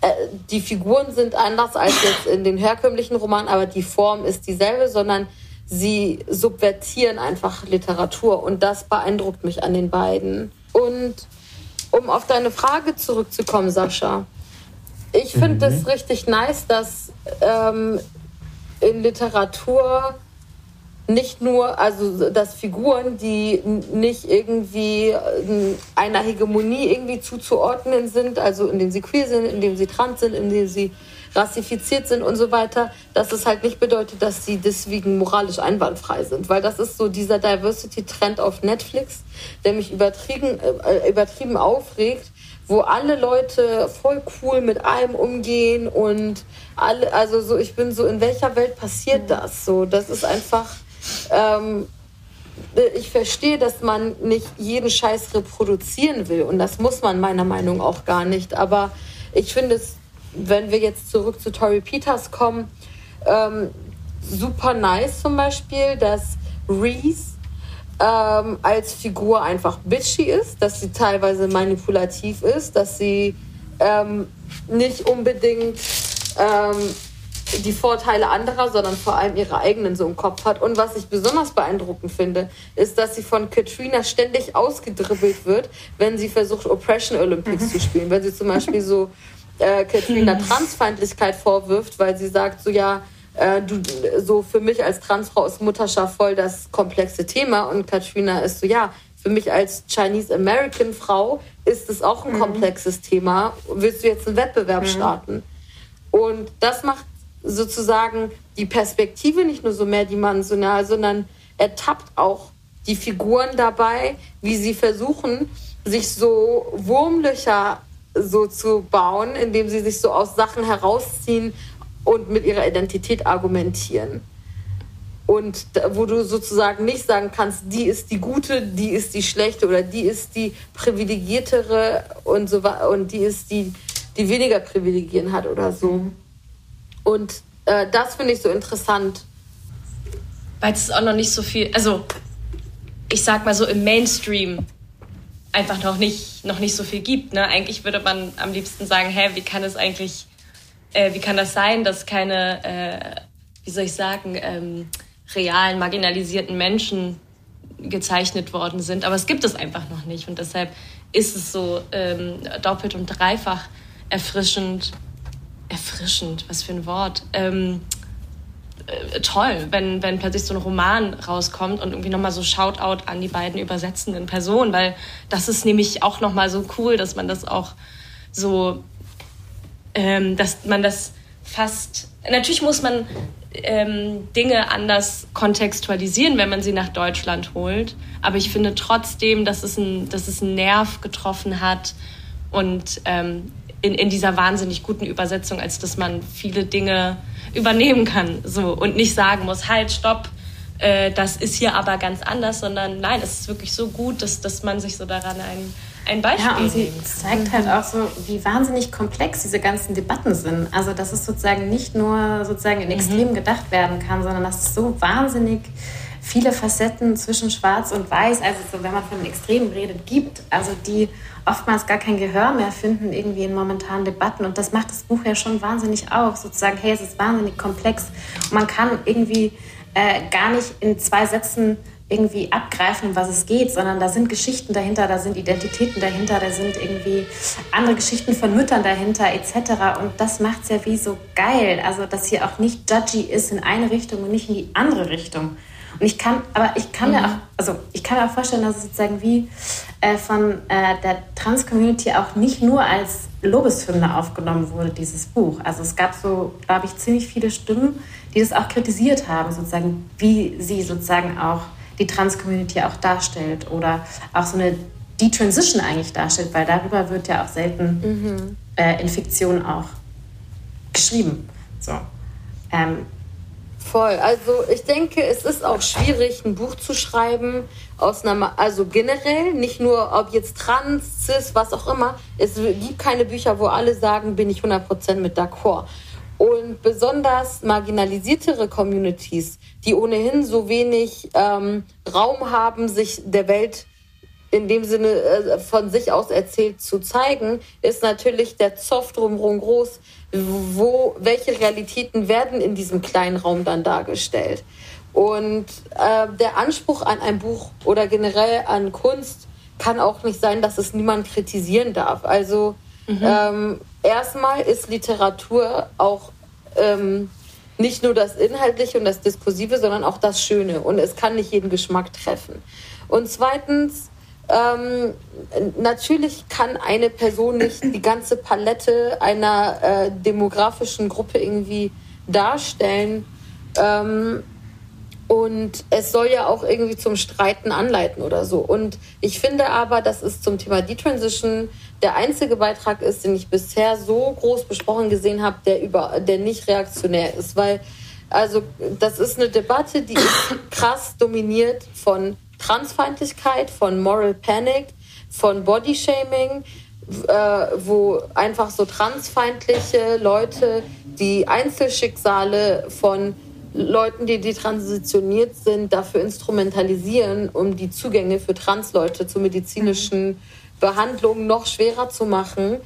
äh, die Figuren sind anders als jetzt in den herkömmlichen Romanen, aber die Form ist dieselbe, sondern sie subvertieren einfach Literatur und das beeindruckt mich an den beiden. Und um auf deine Frage zurückzukommen, Sascha, ich finde es mhm. richtig nice, dass ähm, in Literatur nicht nur, also dass Figuren, die nicht irgendwie einer Hegemonie irgendwie zuzuordnen sind, also indem sie queer sind, indem sie trans sind, indem sie rassifiziert sind und so weiter, dass es halt nicht bedeutet, dass sie deswegen moralisch einwandfrei sind. Weil das ist so dieser Diversity-Trend auf Netflix, der mich übertrieben, äh, übertrieben aufregt, wo alle Leute voll cool mit allem umgehen und alle, also so, ich bin so, in welcher Welt passiert das? So, das ist einfach ähm, ich verstehe, dass man nicht jeden Scheiß reproduzieren will und das muss man meiner Meinung nach auch gar nicht. Aber ich finde es, wenn wir jetzt zurück zu Tori Peters kommen, ähm, super nice zum Beispiel, dass Reese ähm, als Figur einfach bitchy ist, dass sie teilweise manipulativ ist, dass sie ähm, nicht unbedingt ähm, die Vorteile anderer, sondern vor allem ihre eigenen so im Kopf hat. Und was ich besonders beeindruckend finde, ist, dass sie von Katrina ständig ausgedribbelt wird, wenn sie versucht, Oppression Olympics mhm. zu spielen. Wenn sie zum Beispiel so äh, Katrina mhm. Transfeindlichkeit vorwirft, weil sie sagt, so ja, äh, du, so für mich als Transfrau ist Mutterschaft voll das komplexe Thema. Und Katrina ist so, ja, für mich als Chinese American Frau ist es auch ein mhm. komplexes Thema. Willst du jetzt einen Wettbewerb mhm. starten? Und das macht sozusagen die Perspektive nicht nur so mehr dimensional, sondern ertappt auch die Figuren dabei, wie sie versuchen, sich so Wurmlöcher so zu bauen, indem sie sich so aus Sachen herausziehen und mit ihrer Identität argumentieren. Und wo du sozusagen nicht sagen kannst, die ist die gute, die ist die schlechte oder die ist die privilegiertere und so und die ist die, die weniger Privilegien hat oder so. Und äh, das finde ich so interessant. Weil es auch noch nicht so viel, also ich sag mal so im Mainstream einfach noch nicht, noch nicht so viel gibt. Ne? Eigentlich würde man am liebsten sagen, hä, wie kann es eigentlich, äh, wie kann das sein, dass keine, äh, wie soll ich sagen, ähm, realen, marginalisierten Menschen gezeichnet worden sind. Aber es gibt es einfach noch nicht. Und deshalb ist es so ähm, doppelt und dreifach erfrischend, erfrischend, was für ein Wort. Ähm, äh, toll, wenn, wenn plötzlich so ein Roman rauskommt und irgendwie nochmal so Shoutout an die beiden übersetzenden Personen, weil das ist nämlich auch nochmal so cool, dass man das auch so, ähm, dass man das fast, natürlich muss man ähm, Dinge anders kontextualisieren, wenn man sie nach Deutschland holt, aber ich finde trotzdem, dass es, ein, dass es einen Nerv getroffen hat und ähm, in, in dieser wahnsinnig guten Übersetzung, als dass man viele Dinge übernehmen kann so und nicht sagen muss, halt, stopp, äh, das ist hier aber ganz anders, sondern nein, es ist wirklich so gut, dass, dass man sich so daran ein, ein Beispiel Ja, und sie zeigt halt auch so, wie wahnsinnig komplex diese ganzen Debatten sind. Also, dass es sozusagen nicht nur sozusagen in. Extremen mhm. gedacht werden kann, sondern dass es so wahnsinnig viele Facetten zwischen Schwarz und Weiß, also so, wenn man von Extremen redet, gibt. Also die oftmals gar kein Gehör mehr finden irgendwie in momentanen Debatten. Und das macht das Buch ja schon wahnsinnig auf, sozusagen, hey, es ist wahnsinnig komplex. Und man kann irgendwie äh, gar nicht in zwei Sätzen irgendwie abgreifen, um was es geht, sondern da sind Geschichten dahinter, da sind Identitäten dahinter, da sind irgendwie andere Geschichten von Müttern dahinter etc. Und das macht es ja wie so geil, also dass hier auch nicht judgy ist in eine Richtung und nicht in die andere Richtung. Und ich kann, aber ich kann mhm. mir auch, also ich kann mir auch vorstellen, dass es sozusagen wie äh, von äh, der Trans-Community auch nicht nur als Lobeshymne aufgenommen wurde, dieses Buch. Also es gab so, glaube ich, ziemlich viele Stimmen, die das auch kritisiert haben, sozusagen, wie sie sozusagen auch die Trans-Community auch darstellt oder auch so eine Detransition eigentlich darstellt, weil darüber wird ja auch selten mhm. äh, in Fiktion auch geschrieben. So. Ähm, Voll. Also ich denke, es ist auch schwierig, ein Buch zu schreiben aus einer, also generell, nicht nur ob jetzt trans, cis, was auch immer. Es gibt keine Bücher, wo alle sagen, bin ich 100% mit d'accord. Und besonders marginalisiertere Communities, die ohnehin so wenig ähm, Raum haben, sich der Welt in dem Sinne äh, von sich aus erzählt zu zeigen, ist natürlich der Zoff drumherum groß. Wo, welche Realitäten werden in diesem kleinen Raum dann dargestellt? Und äh, der Anspruch an ein Buch oder generell an Kunst kann auch nicht sein, dass es niemand kritisieren darf. Also mhm. ähm, erstmal ist Literatur auch ähm, nicht nur das Inhaltliche und das Diskursive, sondern auch das Schöne. Und es kann nicht jeden Geschmack treffen. Und zweitens ähm, natürlich kann eine Person nicht die ganze Palette einer äh, demografischen Gruppe irgendwie darstellen. Ähm, und es soll ja auch irgendwie zum Streiten anleiten oder so. Und ich finde aber, dass es zum Thema Detransition der einzige Beitrag ist, den ich bisher so groß besprochen gesehen habe, der über, der nicht reaktionär ist, weil also das ist eine Debatte, die ist krass dominiert von Transfeindlichkeit, von Moral Panic, von Bodyshaming, äh, wo einfach so transfeindliche Leute die Einzelschicksale von Leuten, die detransitioniert sind, dafür instrumentalisieren, um die Zugänge für Transleute zu medizinischen mhm. Behandlungen noch schwerer zu machen.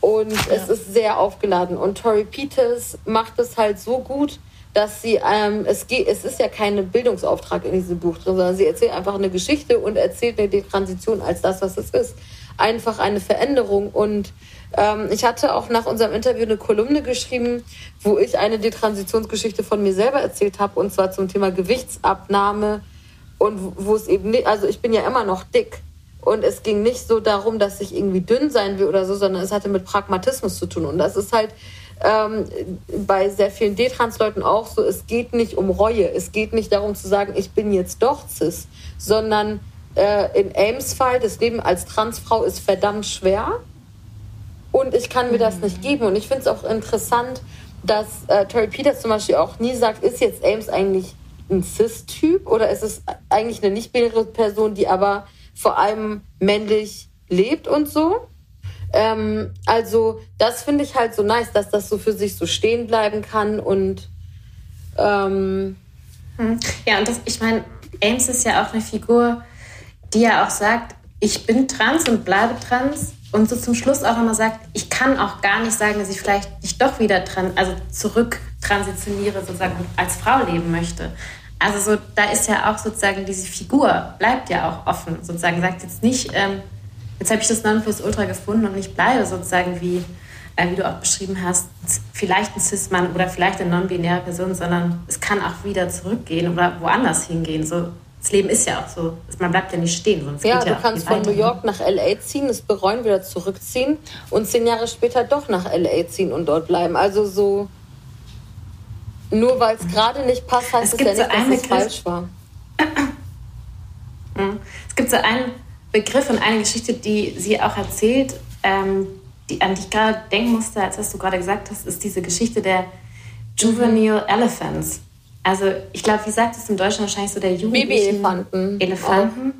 Und ja. es ist sehr aufgeladen. Und Tori Peters macht es halt so gut, dass sie, ähm, es, geht, es ist ja kein Bildungsauftrag in diesem Buch drin, sondern sie erzählt einfach eine Geschichte und erzählt eine Transition als das, was es ist. Einfach eine Veränderung. Und ähm, ich hatte auch nach unserem Interview eine Kolumne geschrieben, wo ich eine Detransitionsgeschichte von mir selber erzählt habe, und zwar zum Thema Gewichtsabnahme. Und wo es eben nicht, also ich bin ja immer noch dick. Und es ging nicht so darum, dass ich irgendwie dünn sein will oder so, sondern es hatte mit Pragmatismus zu tun. Und das ist halt ähm, bei sehr vielen D-Trans-Leuten auch so, es geht nicht um Reue, es geht nicht darum zu sagen, ich bin jetzt doch cis, sondern äh, in Ames Fall, das Leben als Transfrau ist verdammt schwer und ich kann mir das mhm. nicht geben. Und ich finde es auch interessant, dass äh, Tori Peters zum Beispiel auch nie sagt, ist jetzt Ames eigentlich ein Cis-Typ oder ist es eigentlich eine nicht-binäre Person, die aber vor allem männlich lebt und so? Ähm, also das finde ich halt so nice, dass das so für sich so stehen bleiben kann und ähm hm. ja, und das, ich meine, Ames ist ja auch eine Figur, die ja auch sagt, ich bin trans und bleibe trans und so zum Schluss auch immer sagt, ich kann auch gar nicht sagen, dass ich vielleicht nicht doch wieder trans, also zurück transitioniere sozusagen und als Frau leben möchte. Also so, da ist ja auch sozusagen diese Figur bleibt ja auch offen sozusagen, sagt jetzt nicht, ähm, jetzt habe ich das Nonplusultra gefunden und ich bleibe sozusagen wie, äh, wie du auch beschrieben hast, vielleicht ein Cis-Mann oder vielleicht eine non-binäre Person, sondern es kann auch wieder zurückgehen oder woanders hingehen. So, das Leben ist ja auch so, man bleibt ja nicht stehen. Sonst ja, du ja kannst von New York nach LA ziehen, es bereuen, wieder zurückziehen und zehn Jahre später doch nach LA ziehen und dort bleiben. Also so, nur weil es gerade nicht passt, heißt es, es ja nicht, so dass es falsch war. Es gibt so einen Begriff und eine Geschichte, die sie auch erzählt, ähm, die, an die ich gerade denken musste, als was du gerade gesagt hast, ist diese Geschichte der Juvenile Elephants. Also ich glaube, wie sagt es im Deutschen wahrscheinlich so der jugendlichen Baby-Elefanten. Elefanten.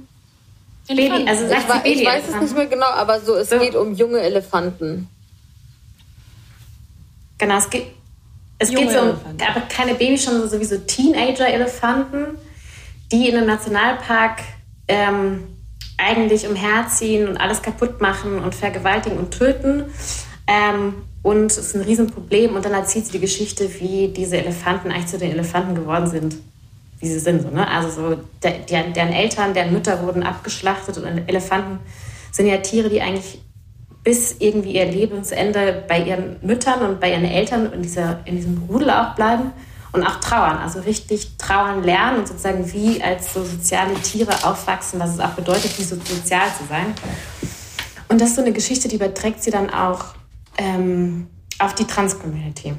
Oh. Baby, also sagt ich, sie Baby ich weiß es nicht mehr genau, aber so es so. geht um junge Elefanten. Genau, es geht, es geht so um, aber keine Babys, schon sowieso Teenager-Elefanten, die in einem Nationalpark ähm, eigentlich umherziehen und alles kaputt machen und vergewaltigen und töten. Ähm, und es ist ein Riesenproblem. Und dann erzählt sie die Geschichte, wie diese Elefanten eigentlich zu den Elefanten geworden sind, wie sie sind. So, ne? Also so, der, der, deren Eltern, deren Mütter wurden abgeschlachtet und Elefanten sind ja Tiere, die eigentlich bis irgendwie ihr Lebensende bei ihren Müttern und bei ihren Eltern in, dieser, in diesem Rudel auch bleiben. Und auch trauern, also richtig trauern lernen und sozusagen wie als so soziale Tiere aufwachsen, was es auch bedeutet, wie so sozial zu sein. Und das ist so eine Geschichte, die überträgt sie dann auch ähm, auf die Trans-Community.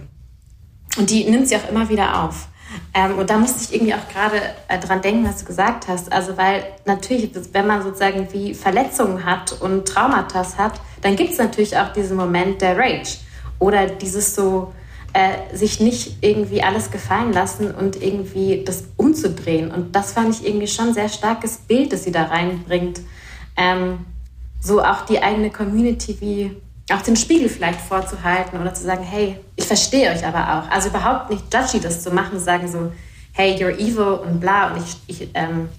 Und die nimmt sie auch immer wieder auf. Ähm, und da musste ich irgendwie auch gerade äh, dran denken, was du gesagt hast. Also, weil natürlich, wenn man sozusagen wie Verletzungen hat und Traumata hat, dann gibt es natürlich auch diesen Moment der Rage. Oder dieses so, äh, sich nicht irgendwie alles gefallen lassen und irgendwie das umzudrehen. Und das fand ich irgendwie schon ein sehr starkes Bild, das sie da reinbringt. Ähm, so auch die eigene Community wie auch den Spiegel vielleicht vorzuhalten oder zu sagen, hey, ich verstehe euch aber auch. Also überhaupt nicht judgy das zu machen, sagen so, hey, you're evil und bla und ich, ich ähm,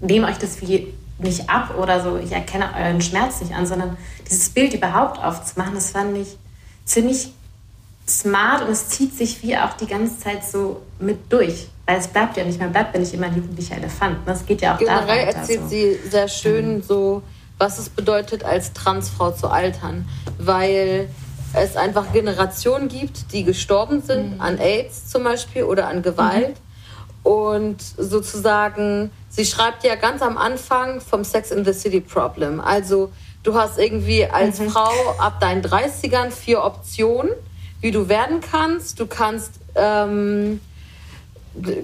nehme euch das wie nicht ab oder so, ich erkenne euren Schmerz nicht an, sondern dieses Bild überhaupt aufzumachen, das fand ich ziemlich smart und es zieht sich wie auch die ganze Zeit so mit durch. Weil es bleibt ja nicht, man bleibt ja nicht immer ein jugendlicher Elefant. Das ne? geht ja auch Generell weiter, erzählt so. sie sehr schön mhm. so, was es bedeutet, als Transfrau zu altern. Weil es einfach Generationen gibt, die gestorben sind mhm. an AIDS zum Beispiel oder an Gewalt. Mhm. Und sozusagen, sie schreibt ja ganz am Anfang vom Sex in the City Problem. Also du hast irgendwie als mhm. Frau ab deinen 30ern vier Optionen wie du werden kannst. Du kannst ähm,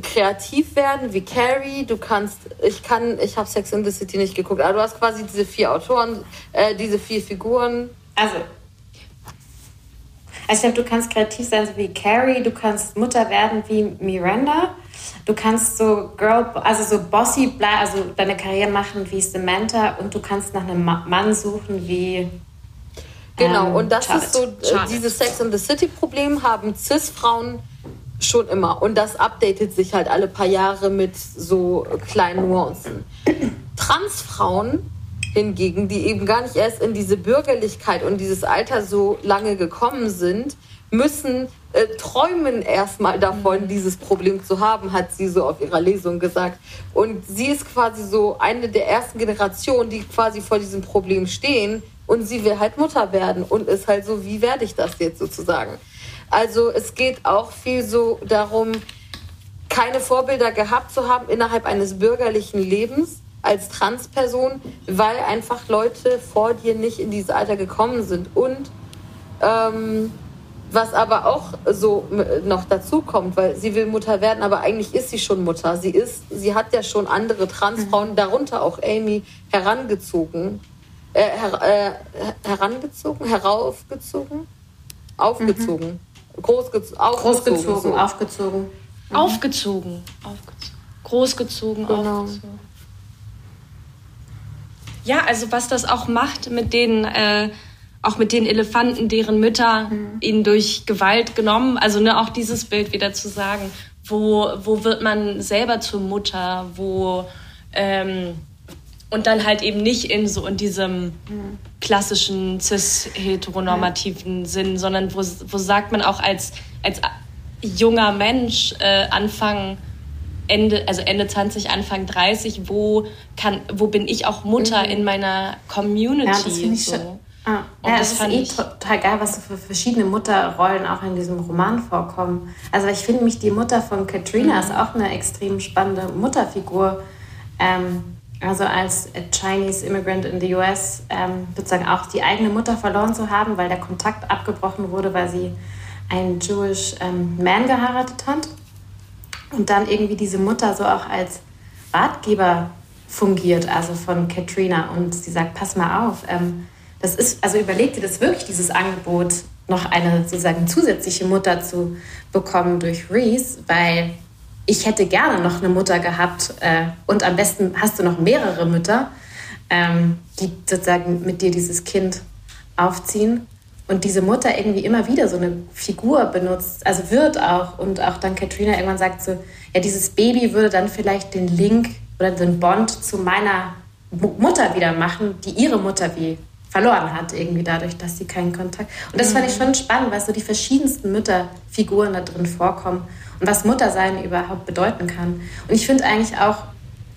kreativ werden, wie Carrie. Du kannst, ich kann, ich habe Sex in the City nicht geguckt, aber du hast quasi diese vier Autoren, äh, diese vier Figuren. Also, also ich glaube, du kannst kreativ sein, so wie Carrie. Du kannst Mutter werden wie Miranda. Du kannst so Girl, also so bossy bleiben, also deine Karriere machen wie Samantha und du kannst nach einem Mann suchen wie Genau, ähm, und das Charlotte. ist so, äh, Charlotte. dieses Sex in the City-Problem haben Cis-Frauen schon immer. Und das updatet sich halt alle paar Jahre mit so kleinen Nuancen. Transfrauen hingegen, die eben gar nicht erst in diese Bürgerlichkeit und dieses Alter so lange gekommen sind, müssen äh, träumen erstmal davon, mhm. dieses Problem zu haben, hat sie so auf ihrer Lesung gesagt. Und sie ist quasi so eine der ersten Generationen, die quasi vor diesem Problem stehen und sie will halt Mutter werden und ist halt so, wie werde ich das jetzt sozusagen? Also es geht auch viel so darum, keine Vorbilder gehabt zu haben innerhalb eines bürgerlichen Lebens als Transperson, weil einfach Leute vor dir nicht in dieses Alter gekommen sind. Und ähm, was aber auch so noch dazu kommt, weil sie will Mutter werden, aber eigentlich ist sie schon Mutter. Sie ist, sie hat ja schon andere Transfrauen, darunter auch Amy, herangezogen äh, her, äh, herangezogen, heraufgezogen, aufgezogen, mhm. Großgez aufgezogen, großgezogen, so. aufgezogen, mhm. aufgezogen, aufgezogen, großgezogen, genau. aufgezogen. Ja, also was das auch macht mit den äh, auch mit den Elefanten, deren Mütter mhm. ihnen durch Gewalt genommen, also ne, auch dieses Bild wieder zu sagen, wo, wo wird man selber zur Mutter, wo ähm, und dann halt eben nicht in so in diesem klassischen cis-heteronormativen ja. Sinn, sondern wo, wo sagt man auch als, als junger Mensch äh, Anfang Ende, also Ende 20, Anfang 30, wo kann, wo bin ich auch Mutter mhm. in meiner Community? Ja, das finde ich so. schon. Ah. Ja, das, das ist eh total geil, was so für verschiedene Mutterrollen auch in diesem Roman vorkommen. Also ich finde mich, die Mutter von Katrina mhm. ist auch eine extrem spannende Mutterfigur. Ähm, also als Chinese Immigrant in the US ähm, sozusagen auch die eigene Mutter verloren zu haben, weil der Kontakt abgebrochen wurde, weil sie einen Jewish ähm, Man geheiratet hat. Und dann irgendwie diese Mutter so auch als Ratgeber fungiert, also von Katrina. Und sie sagt, pass mal auf, ähm, das ist, also überleg dir das wirklich, dieses Angebot, noch eine sozusagen zusätzliche Mutter zu bekommen durch Reese, weil ich hätte gerne noch eine Mutter gehabt äh, und am besten hast du noch mehrere Mütter, ähm, die sozusagen mit dir dieses Kind aufziehen und diese Mutter irgendwie immer wieder so eine Figur benutzt, also wird auch und auch dann Katrina irgendwann sagt so, ja, dieses Baby würde dann vielleicht den Link oder den Bond zu meiner Mutter wieder machen, die ihre Mutter wie verloren hat, irgendwie dadurch, dass sie keinen Kontakt. Und das fand ich mhm. schon spannend, weil so die verschiedensten Mütterfiguren da drin vorkommen was Muttersein überhaupt bedeuten kann. Und ich finde eigentlich auch,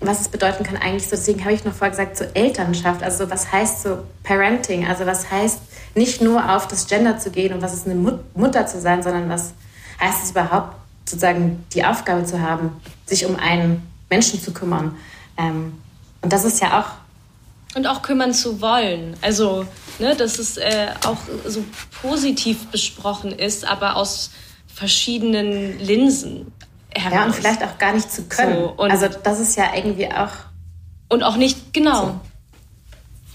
was es bedeuten kann, eigentlich so, deswegen habe ich noch vorher gesagt, so Elternschaft, also was heißt so Parenting, also was heißt nicht nur auf das Gender zu gehen und was ist eine Mut Mutter zu sein, sondern was heißt es überhaupt, sozusagen die Aufgabe zu haben, sich um einen Menschen zu kümmern. Ähm, und das ist ja auch. Und auch kümmern zu wollen. Also, ne, dass es äh, auch so positiv besprochen ist, aber aus verschiedenen Linsen. Heraus. Ja, und vielleicht auch gar nicht zu können. So, also, das ist ja irgendwie auch. Und auch nicht, genau. So.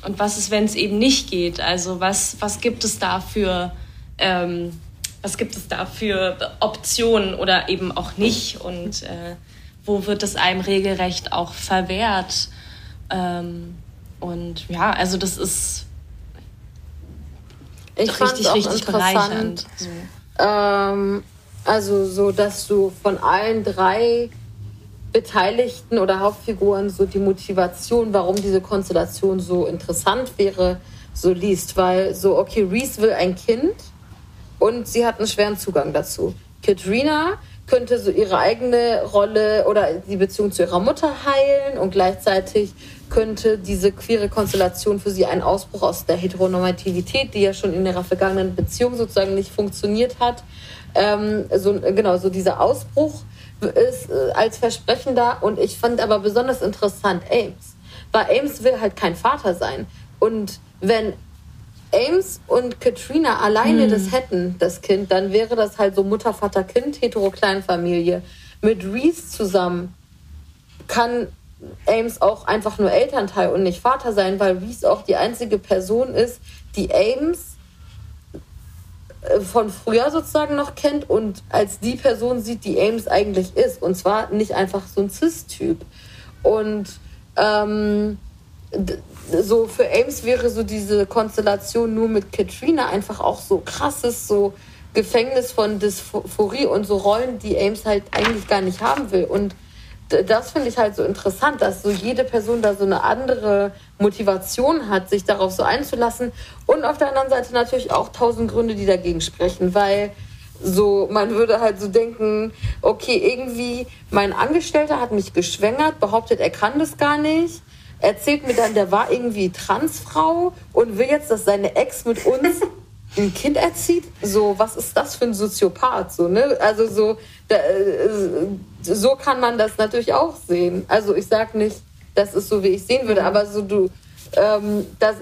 Und was ist, wenn es eben nicht geht? Also, was, was gibt es da für. Ähm, was gibt es da für Optionen oder eben auch nicht und äh, wo wird es einem regelrecht auch verwehrt. Ähm, und ja, also das ist ich richtig, richtig bereichernd. So. Ähm, also so, dass du von allen drei Beteiligten oder Hauptfiguren so die Motivation, warum diese Konstellation so interessant wäre, so liest. Weil so, okay, Reese will ein Kind und sie hat einen schweren Zugang dazu. Katrina könnte so ihre eigene Rolle oder die Beziehung zu ihrer Mutter heilen und gleichzeitig könnte diese queere Konstellation für sie ein Ausbruch aus der Heteronormativität, die ja schon in ihrer vergangenen Beziehung sozusagen nicht funktioniert hat. Ähm, so, genau, so dieser Ausbruch ist äh, als Versprechen da und ich fand aber besonders interessant Ames, weil Ames will halt kein Vater sein und wenn Ames und Katrina alleine hm. das hätten, das Kind, dann wäre das halt so Mutter, Vater, Kind, hetero-Kleinfamilie. Mit Reese zusammen kann Ames auch einfach nur Elternteil und nicht Vater sein, weil Reese auch die einzige Person ist, die Ames äh, von früher sozusagen noch kennt und als die Person sieht, die Ames eigentlich ist. Und zwar nicht einfach so ein Cis-Typ. Und ähm, so für Ames wäre so diese Konstellation nur mit Katrina einfach auch so krasses, so Gefängnis von Dysphorie und so Rollen, die Ames halt eigentlich gar nicht haben will. Und das finde ich halt so interessant, dass so jede Person da so eine andere Motivation hat, sich darauf so einzulassen. Und auf der anderen Seite natürlich auch tausend Gründe, die dagegen sprechen, weil so, man würde halt so denken, okay, irgendwie mein Angestellter hat mich geschwängert, behauptet, er kann das gar nicht erzählt mir dann, der war irgendwie Transfrau und will jetzt, dass seine Ex mit uns ein Kind erzieht. So, was ist das für ein Soziopath? So, ne? Also so, da, äh, so kann man das natürlich auch sehen. Also ich sag nicht, das ist so, wie ich sehen würde, aber so du, ähm, das,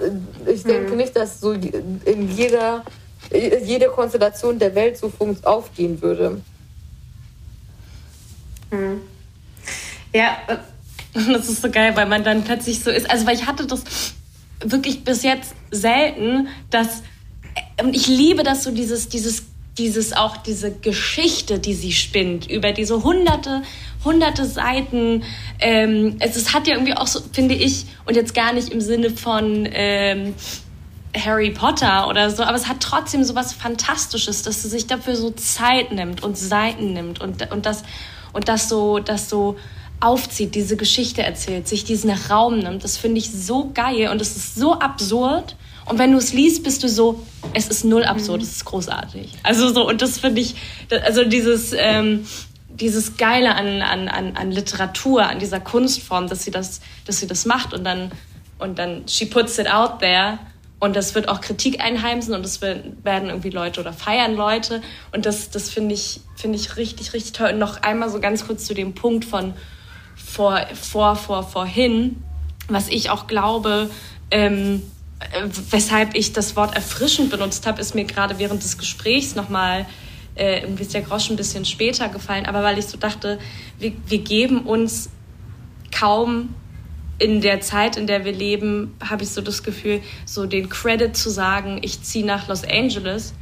ich denke mhm. nicht, dass so in jeder jede Konstellation der Welt so aufgehen würde. Mhm. Ja, und das ist so geil, weil man dann plötzlich so ist. Also, weil ich hatte das wirklich bis jetzt selten, dass. Und ich liebe das so, dieses, dieses, dieses auch diese Geschichte, die sie spinnt, über diese hunderte, hunderte Seiten. Ähm, es, es hat ja irgendwie auch so, finde ich, und jetzt gar nicht im Sinne von. Ähm, Harry Potter oder so, aber es hat trotzdem so was Fantastisches, dass sie sich dafür so Zeit nimmt und Seiten nimmt und, und das und das so, das so aufzieht, diese Geschichte erzählt, sich diesen Raum nimmt. Das finde ich so geil und es ist so absurd. Und wenn du es liest, bist du so, es ist null absurd, es ist großartig. Also so, und das finde ich, also dieses, ähm, dieses Geile an, an, an, an Literatur, an dieser Kunstform, dass sie das, dass sie das macht und dann, und dann, she puts it out there und das wird auch Kritik einheimsen und es werden irgendwie Leute oder feiern Leute und das, das finde ich, finde ich richtig, richtig toll. Und noch einmal so ganz kurz zu dem Punkt von vor, vor, vor, vorhin, was ich auch glaube, ähm, weshalb ich das Wort erfrischend benutzt habe, ist mir gerade während des Gesprächs nochmal äh, irgendwie ist der Groschen ein bisschen später gefallen, aber weil ich so dachte, wir, wir geben uns kaum in der Zeit, in der wir leben, habe ich so das Gefühl, so den Credit zu sagen, ich ziehe nach Los Angeles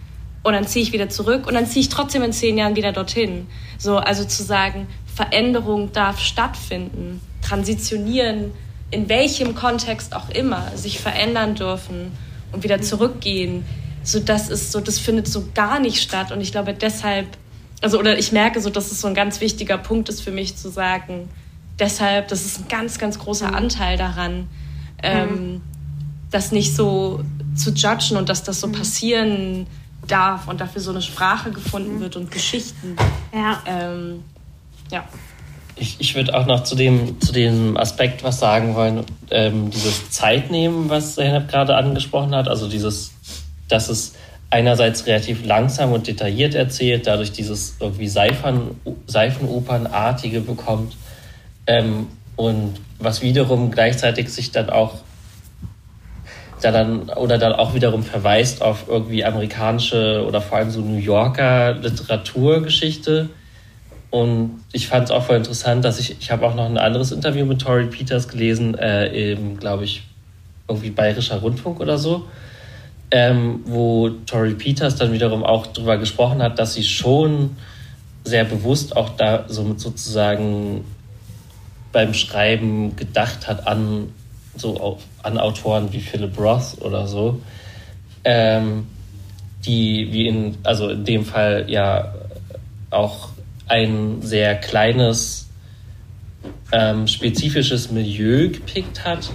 und dann ziehe ich wieder zurück und dann ziehe ich trotzdem in zehn Jahren wieder dorthin. So, also zu sagen, Veränderung darf stattfinden, transitionieren, in welchem Kontext auch immer, sich verändern dürfen und wieder zurückgehen. So, das ist so, das findet so gar nicht statt. Und ich glaube deshalb, also, oder ich merke so, dass es so ein ganz wichtiger Punkt ist für mich zu sagen, deshalb, das ist ein ganz, ganz großer mhm. Anteil daran, ähm, mhm. das nicht so zu judgen und dass das so mhm. passieren darf und dafür so eine Sprache gefunden wird und Geschichten. Ja. Ähm, ja. Ich, ich würde auch noch zu dem, zu dem Aspekt was sagen wollen, ähm, dieses Zeitnehmen, was Zeynep gerade angesprochen hat, also dieses, dass es einerseits relativ langsam und detailliert erzählt, dadurch dieses irgendwie Seifern, Seifenopernartige bekommt ähm, und was wiederum gleichzeitig sich dann auch dann oder dann auch wiederum verweist auf irgendwie amerikanische oder vor allem so New Yorker Literaturgeschichte. Und ich fand es auch voll interessant, dass ich, ich habe auch noch ein anderes Interview mit Tori Peters gelesen, äh, im, glaube ich, irgendwie Bayerischer Rundfunk oder so, ähm, wo Tori Peters dann wiederum auch darüber gesprochen hat, dass sie schon sehr bewusst auch da somit sozusagen beim Schreiben gedacht hat an so auf, an Autoren wie Philip Roth oder so, ähm, die wie in, also in dem Fall ja auch ein sehr kleines, ähm, spezifisches Milieu gepickt hat,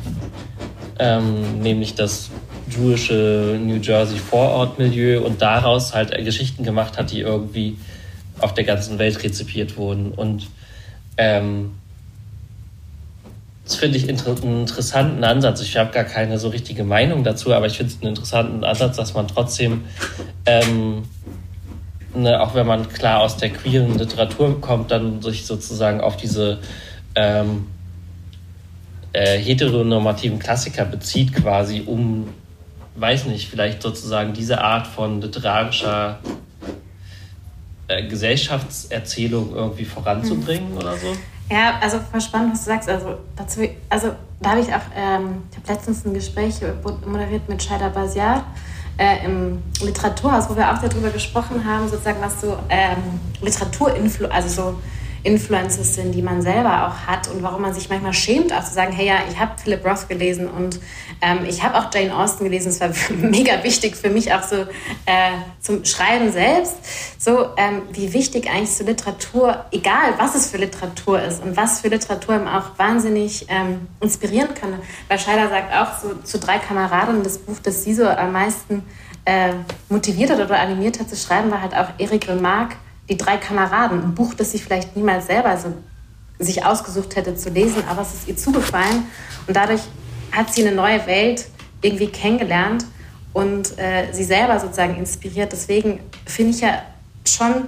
ähm, nämlich das jüdische New Jersey Vorortmilieu und daraus halt Geschichten gemacht hat, die irgendwie auf der ganzen Welt rezipiert wurden. Und ähm, das finde ich inter einen interessanten Ansatz. Ich habe gar keine so richtige Meinung dazu, aber ich finde es einen interessanten Ansatz, dass man trotzdem, ähm, ne, auch wenn man klar aus der queeren Literatur kommt, dann sich sozusagen auf diese ähm, äh, heteronormativen Klassiker bezieht, quasi, um, weiß nicht, vielleicht sozusagen diese Art von literarischer äh, Gesellschaftserzählung irgendwie voranzubringen mhm. oder so. Ja, also voll spannend, was du sagst. Also, dazu, also da habe ich auch, ähm, ich habe letztens ein Gespräch moderiert mit Shaida Basiar äh, im Literaturhaus, wo wir auch darüber gesprochen haben, sozusagen, was so ähm, Literaturinflu, also so Influences sind, die man selber auch hat und warum man sich manchmal schämt, auch zu sagen, hey ja, ich habe Philip Roth gelesen und ähm, ich habe auch Jane Austen gelesen. Es war mega wichtig für mich auch so äh, zum Schreiben selbst, so ähm, wie wichtig eigentlich so Literatur, egal was es für Literatur ist und was für Literatur eben auch wahnsinnig ähm, inspirieren kann. Weil Scheider sagt auch so zu drei Kameraden, das Buch, das sie so am meisten äh, motiviert hat oder animiert hat zu schreiben, war halt auch Eric Remarque die drei Kameraden, ein Buch, das sie vielleicht niemals selber so sich ausgesucht hätte zu lesen, aber es ist ihr zugefallen und dadurch hat sie eine neue Welt irgendwie kennengelernt und äh, sie selber sozusagen inspiriert. Deswegen finde ich ja schon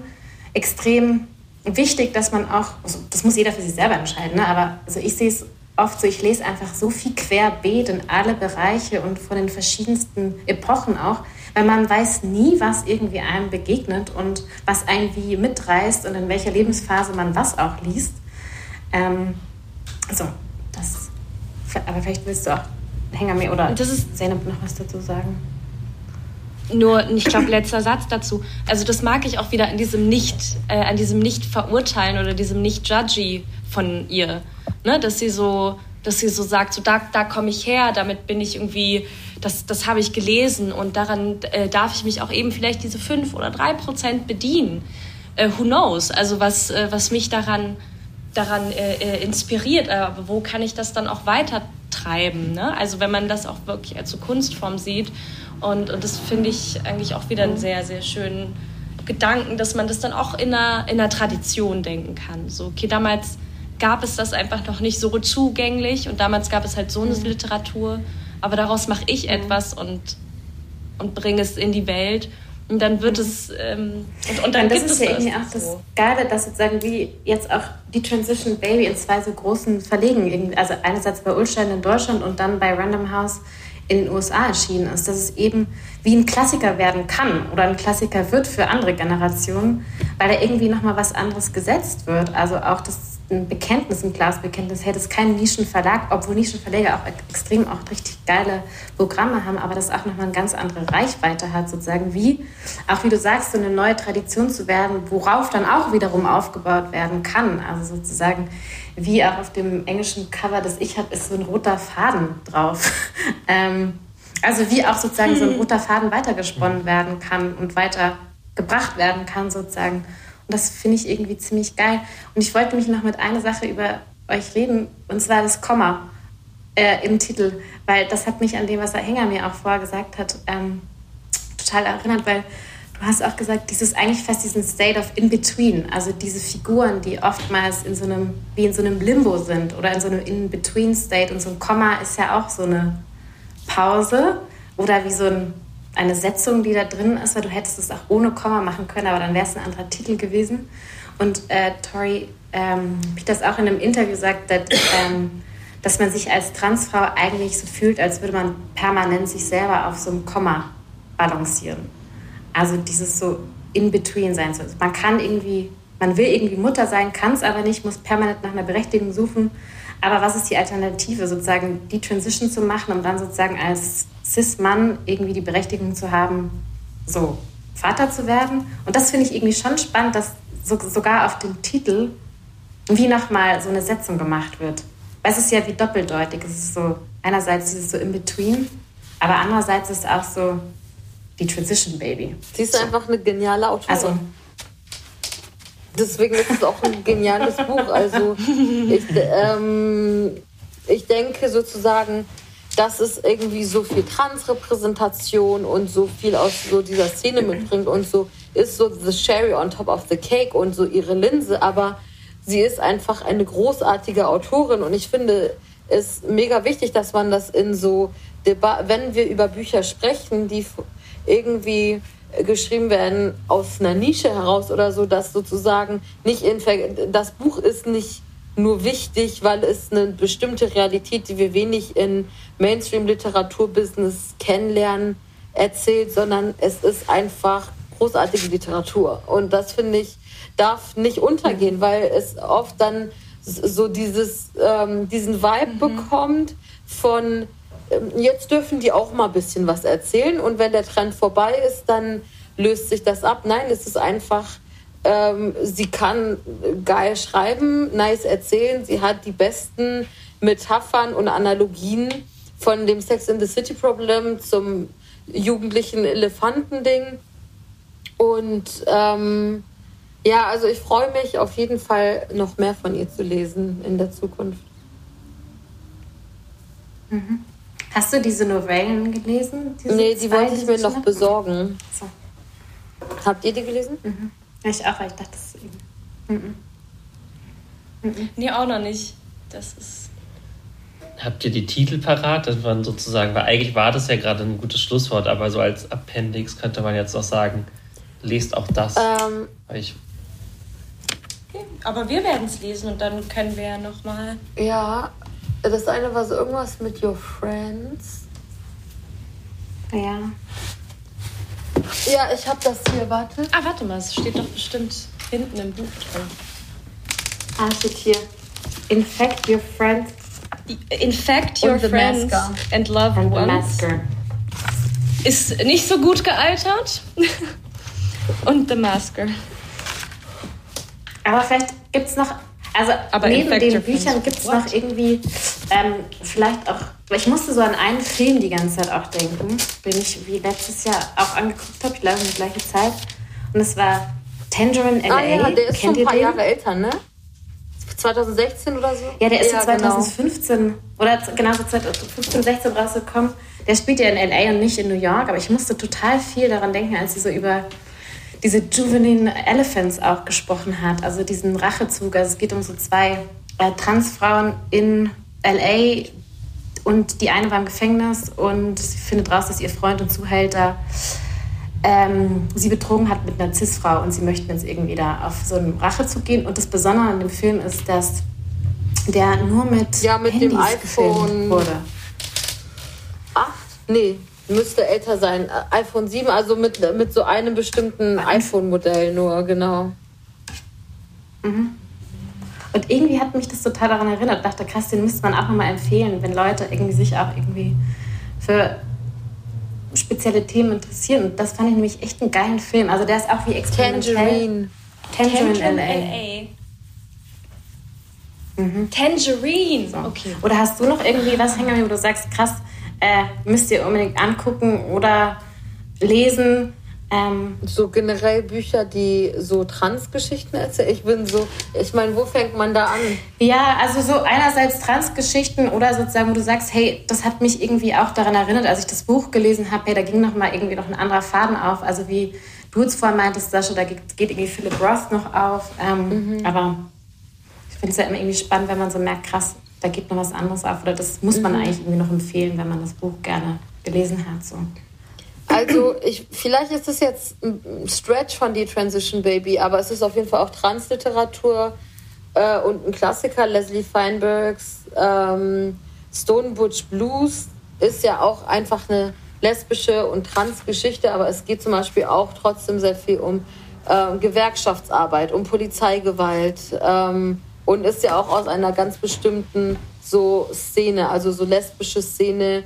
extrem wichtig, dass man auch, also das muss jeder für sich selber entscheiden, ne? aber also ich sehe es oft so, ich lese einfach so viel querbeet in alle Bereiche und von den verschiedensten Epochen auch, weil man weiß nie, was irgendwie einem begegnet und was einen wie mitreißt und in welcher Lebensphase man was auch liest. Ähm, so, das, aber vielleicht willst du auch mir oder das ist Zeynep noch was dazu sagen. Nur, ich glaube, letzter Satz dazu. Also das mag ich auch wieder an diesem nicht, äh, an diesem nicht verurteilen oder diesem nicht judgy von ihr, ne? dass sie so, dass sie so sagt, so da, da komme ich her, damit bin ich irgendwie das, das habe ich gelesen und daran äh, darf ich mich auch eben vielleicht diese fünf oder drei Prozent bedienen. Äh, who knows? Also was, äh, was mich daran, daran äh, äh, inspiriert, aber wo kann ich das dann auch weiter treiben? Ne? Also wenn man das auch wirklich als so Kunstform sieht und, und das finde ich eigentlich auch wieder einen sehr, sehr schönen Gedanken, dass man das dann auch in einer, in einer Tradition denken kann. So, okay, damals gab es das einfach noch nicht so zugänglich und damals gab es halt so eine mhm. Literatur aber daraus mache ich etwas und, und bringe es in die Welt. Und dann wird es. Ähm, und, und dann das gibt ist ja irgendwie auch das Geile, dass sozusagen wie jetzt auch die Transition Baby in zwei so großen Verlegen, also einerseits bei Ulstein in Deutschland und dann bei Random House in den USA erschienen ist, dass es eben wie ein Klassiker werden kann oder ein Klassiker wird für andere Generationen, weil da irgendwie nochmal was anderes gesetzt wird. Also auch das ein Bekenntnis, ein Glasbekenntnis. Hey, das ist kein Nischenverlag, obwohl Nischenverleger auch extrem auch richtig geile Programme haben, aber das auch nochmal eine ganz andere Reichweite hat, sozusagen, wie, auch wie du sagst, so eine neue Tradition zu werden, worauf dann auch wiederum aufgebaut werden kann. Also sozusagen, wie auch auf dem englischen Cover, das ich habe, ist so ein roter Faden drauf. ähm, also wie auch sozusagen so ein roter Faden weitergesponnen werden kann und weitergebracht werden kann, sozusagen. Und das finde ich irgendwie ziemlich geil. Und ich wollte mich noch mit einer Sache über euch reden, und zwar das Komma äh, im Titel, weil das hat mich an dem, was Herr Hänger mir auch vorher gesagt hat, ähm, total erinnert, weil du hast auch gesagt, dieses eigentlich fast diesen State of In-Between, also diese Figuren, die oftmals in so einem, wie in so einem Limbo sind oder in so einem In-Between-State und so ein Komma ist ja auch so eine Pause oder wie so ein eine Setzung, die da drin ist, weil du hättest es auch ohne Komma machen können, aber dann wäre es ein anderer Titel gewesen. Und äh, Tori ähm, Peters auch in einem Interview sagt, dass, ähm, dass man sich als Transfrau eigentlich so fühlt, als würde man permanent sich selber auf so einem Komma balancieren. Also dieses so in between sein. Also man kann irgendwie, man will irgendwie Mutter sein, kann es aber nicht, muss permanent nach einer Berechtigung suchen. Aber was ist die Alternative, sozusagen die Transition zu machen, um dann sozusagen als Cis-Mann irgendwie die Berechtigung zu haben, so Vater zu werden? Und das finde ich irgendwie schon spannend, dass so, sogar auf dem Titel wie nochmal so eine Setzung gemacht wird. Weil es ist ja wie doppeldeutig. Es ist so einerseits dieses so in between, aber andererseits ist auch so die Transition Baby. Sie ist so. einfach eine geniale Autorin. Also, Deswegen ist es auch ein geniales Buch. Also ich, ähm, ich denke sozusagen, dass es irgendwie so viel Transrepräsentation und so viel aus so dieser Szene mitbringt und so ist so the cherry on top of the cake und so ihre Linse. Aber sie ist einfach eine großartige Autorin und ich finde es mega wichtig, dass man das in so Debatten, wenn wir über Bücher sprechen, die irgendwie geschrieben werden aus einer Nische heraus oder so, dass sozusagen nicht in das Buch ist nicht nur wichtig, weil es eine bestimmte Realität, die wir wenig in Mainstream-Literaturbusiness kennenlernen, erzählt, sondern es ist einfach großartige Literatur. Und das finde ich darf nicht untergehen, weil es oft dann so dieses ähm, diesen Vibe mhm. bekommt von jetzt dürfen die auch mal ein bisschen was erzählen und wenn der Trend vorbei ist, dann löst sich das ab. Nein, es ist einfach, ähm, sie kann geil schreiben, nice erzählen, sie hat die besten Metaphern und Analogien von dem Sex in the City Problem zum jugendlichen Elefantending. Und ähm, ja, also ich freue mich auf jeden Fall noch mehr von ihr zu lesen in der Zukunft. Mhm. Hast du diese Novellen gelesen? Diese nee, die wollte ich mir noch noch besorgen. So. Habt ihr die gelesen? Mhm. Ich auch, weil ich dachte, das ist eben. Mhm. Mhm. Nee, auch noch nicht. Das ist. Habt ihr die Titel parat? Das waren sozusagen, weil eigentlich war das ja gerade ein gutes Schlusswort, aber so als Appendix könnte man jetzt noch sagen, lest auch das. Ähm, ich okay. Aber wir werden es lesen und dann können wir ja nochmal. Ja, das eine war so irgendwas mit Your Friends. Ja. Ja, ich habe das hier, warte. Ah, warte mal, es steht doch bestimmt hinten im Buch drin. Ah, steht hier. Infect your friends. Infect your friends masker. and love and ones. Ist nicht so gut gealtert. Und The Masker. Aber vielleicht gibt es noch also Aber neben den Büchern gibt es noch irgendwie ähm, vielleicht auch, ich musste so an einen Film die ganze Zeit auch denken, den ich wie letztes Jahr auch angeguckt habe, ich glaube in die gleiche Zeit. Und es war Tangerine LA. Ah ja, der ist Kennt schon ein paar Jahre älter, ne? 2016 oder so? Ja, der ist ja, 2015 genau. oder genau so 2015, 16 rausgekommen. Der spielt ja in LA und nicht in New York, aber ich musste total viel daran denken, als sie so über diese Juvenile Elephants auch gesprochen hat, also diesen Rachezug. Also es geht um so zwei äh, Transfrauen in LA und die eine war im Gefängnis und sie findet raus, dass ihr Freund und Zuhälter ähm, sie betrogen hat mit einer Cis-Frau und sie möchten jetzt irgendwie da auf so einen Rachezug gehen. Und das Besondere an dem Film ist, dass der nur mit, ja, mit Handys dem iPhone wurde. Acht? Nee, Müsste älter sein. iPhone 7, also mit, mit so einem bestimmten iPhone-Modell nur, genau. Mhm. Und irgendwie hat mich das total daran erinnert. Ich dachte, krass, den müsste man auch nochmal empfehlen, wenn Leute irgendwie sich auch irgendwie für spezielle Themen interessieren. Und das fand ich nämlich echt einen geilen Film. Also der ist auch wie experimentell. Tangerine. Tangerine, Tangerine LA. Mhm. Tangerine. So. Okay. Oder hast du noch irgendwie was hängen, wo du sagst, krass, äh, müsst ihr unbedingt angucken oder lesen. Ähm, so generell Bücher, die so Transgeschichten erzählen. Ich bin so, ich meine, wo fängt man da an? Ja, also so einerseits Transgeschichten oder sozusagen, wo du sagst, hey, das hat mich irgendwie auch daran erinnert, als ich das Buch gelesen habe, hey, da ging noch mal irgendwie noch ein anderer Faden auf. Also wie du es vorhin meintest, Sascha, da geht, geht irgendwie Philip Roth noch auf. Ähm, mhm. Aber ich finde es ja immer irgendwie spannend, wenn man so merkt, krass, da geht noch was anderes auf. Oder das muss man mhm. eigentlich irgendwie noch empfehlen, wenn man das Buch gerne gelesen hat. So. Also ich, vielleicht ist es jetzt ein Stretch von die Transition Baby, aber es ist auf jeden Fall auch Transliteratur äh, und ein Klassiker, Leslie Feinbergs ähm, Stone Butch Blues ist ja auch einfach eine lesbische und trans Geschichte, aber es geht zum Beispiel auch trotzdem sehr viel um äh, Gewerkschaftsarbeit, um Polizeigewalt ähm, und ist ja auch aus einer ganz bestimmten so Szene, also so lesbische Szene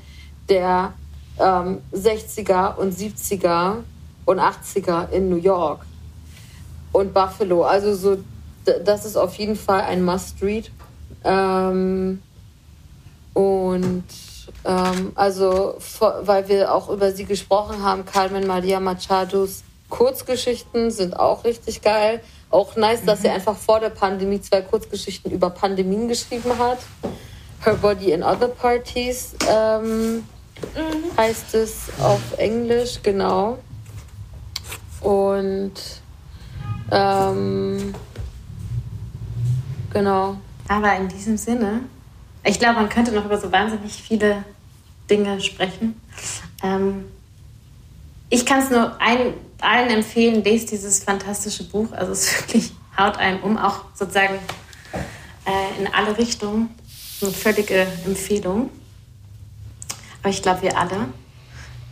der ähm, 60er und 70er und 80er in New York und Buffalo. Also so, das ist auf jeden Fall ein Must-Read. Ähm, und ähm, also, weil wir auch über sie gesprochen haben, Carmen Maria Machados Kurzgeschichten sind auch richtig geil. Auch nice, dass sie mhm. einfach vor der Pandemie zwei Kurzgeschichten über Pandemien geschrieben hat. Her Body in Other Parties ähm, mhm. heißt es auf Englisch, genau. Und ähm, genau. Aber in diesem Sinne, ich glaube, man könnte noch über so wahnsinnig viele Dinge sprechen. Ähm, ich kann es nur ein, allen empfehlen, lest dieses fantastische Buch. Also es wirklich haut einen um, auch sozusagen äh, in alle Richtungen. Eine völlige Empfehlung. Aber ich glaube, wir alle.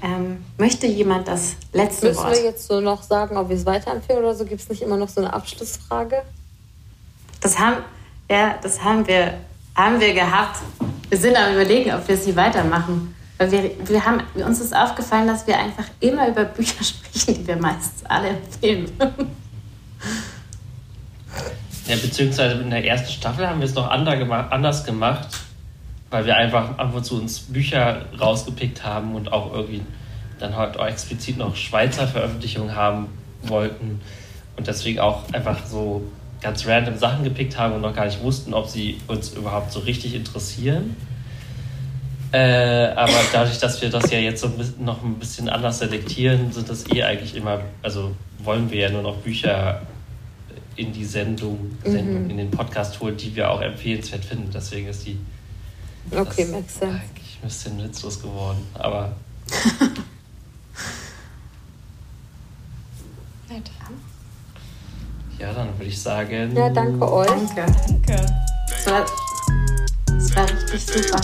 Ähm, möchte jemand das letzte Müssen Wort? Müssen wir jetzt so noch sagen, ob wir es weiterempfehlen oder so? Gibt es nicht immer noch so eine Abschlussfrage? Das haben, ja, das haben wir, haben wir gehabt. Wir sind am überlegen, ob wir sie weitermachen. Wir, wir haben, uns ist aufgefallen, dass wir einfach immer über Bücher sprechen, die wir meistens alle empfehlen Ja, beziehungsweise in der ersten Staffel haben wir es noch anders gemacht, weil wir einfach ab und zu uns Bücher rausgepickt haben und auch irgendwie dann halt auch explizit noch Schweizer Veröffentlichungen haben wollten und deswegen auch einfach so ganz random Sachen gepickt haben und noch gar nicht wussten, ob sie uns überhaupt so richtig interessieren. Äh, aber dadurch, dass wir das ja jetzt so noch ein bisschen anders selektieren, sind das eh eigentlich immer, also wollen wir ja nur noch Bücher in die Sendung, Sendung mhm. in den Podcast holen, die wir auch empfehlenswert finden. Deswegen ist die okay, makes sense. eigentlich ein bisschen witzlos geworden. Aber ja, dann würde ich sagen. Ja, danke euch. Danke. Danke. Das war, das war richtig super.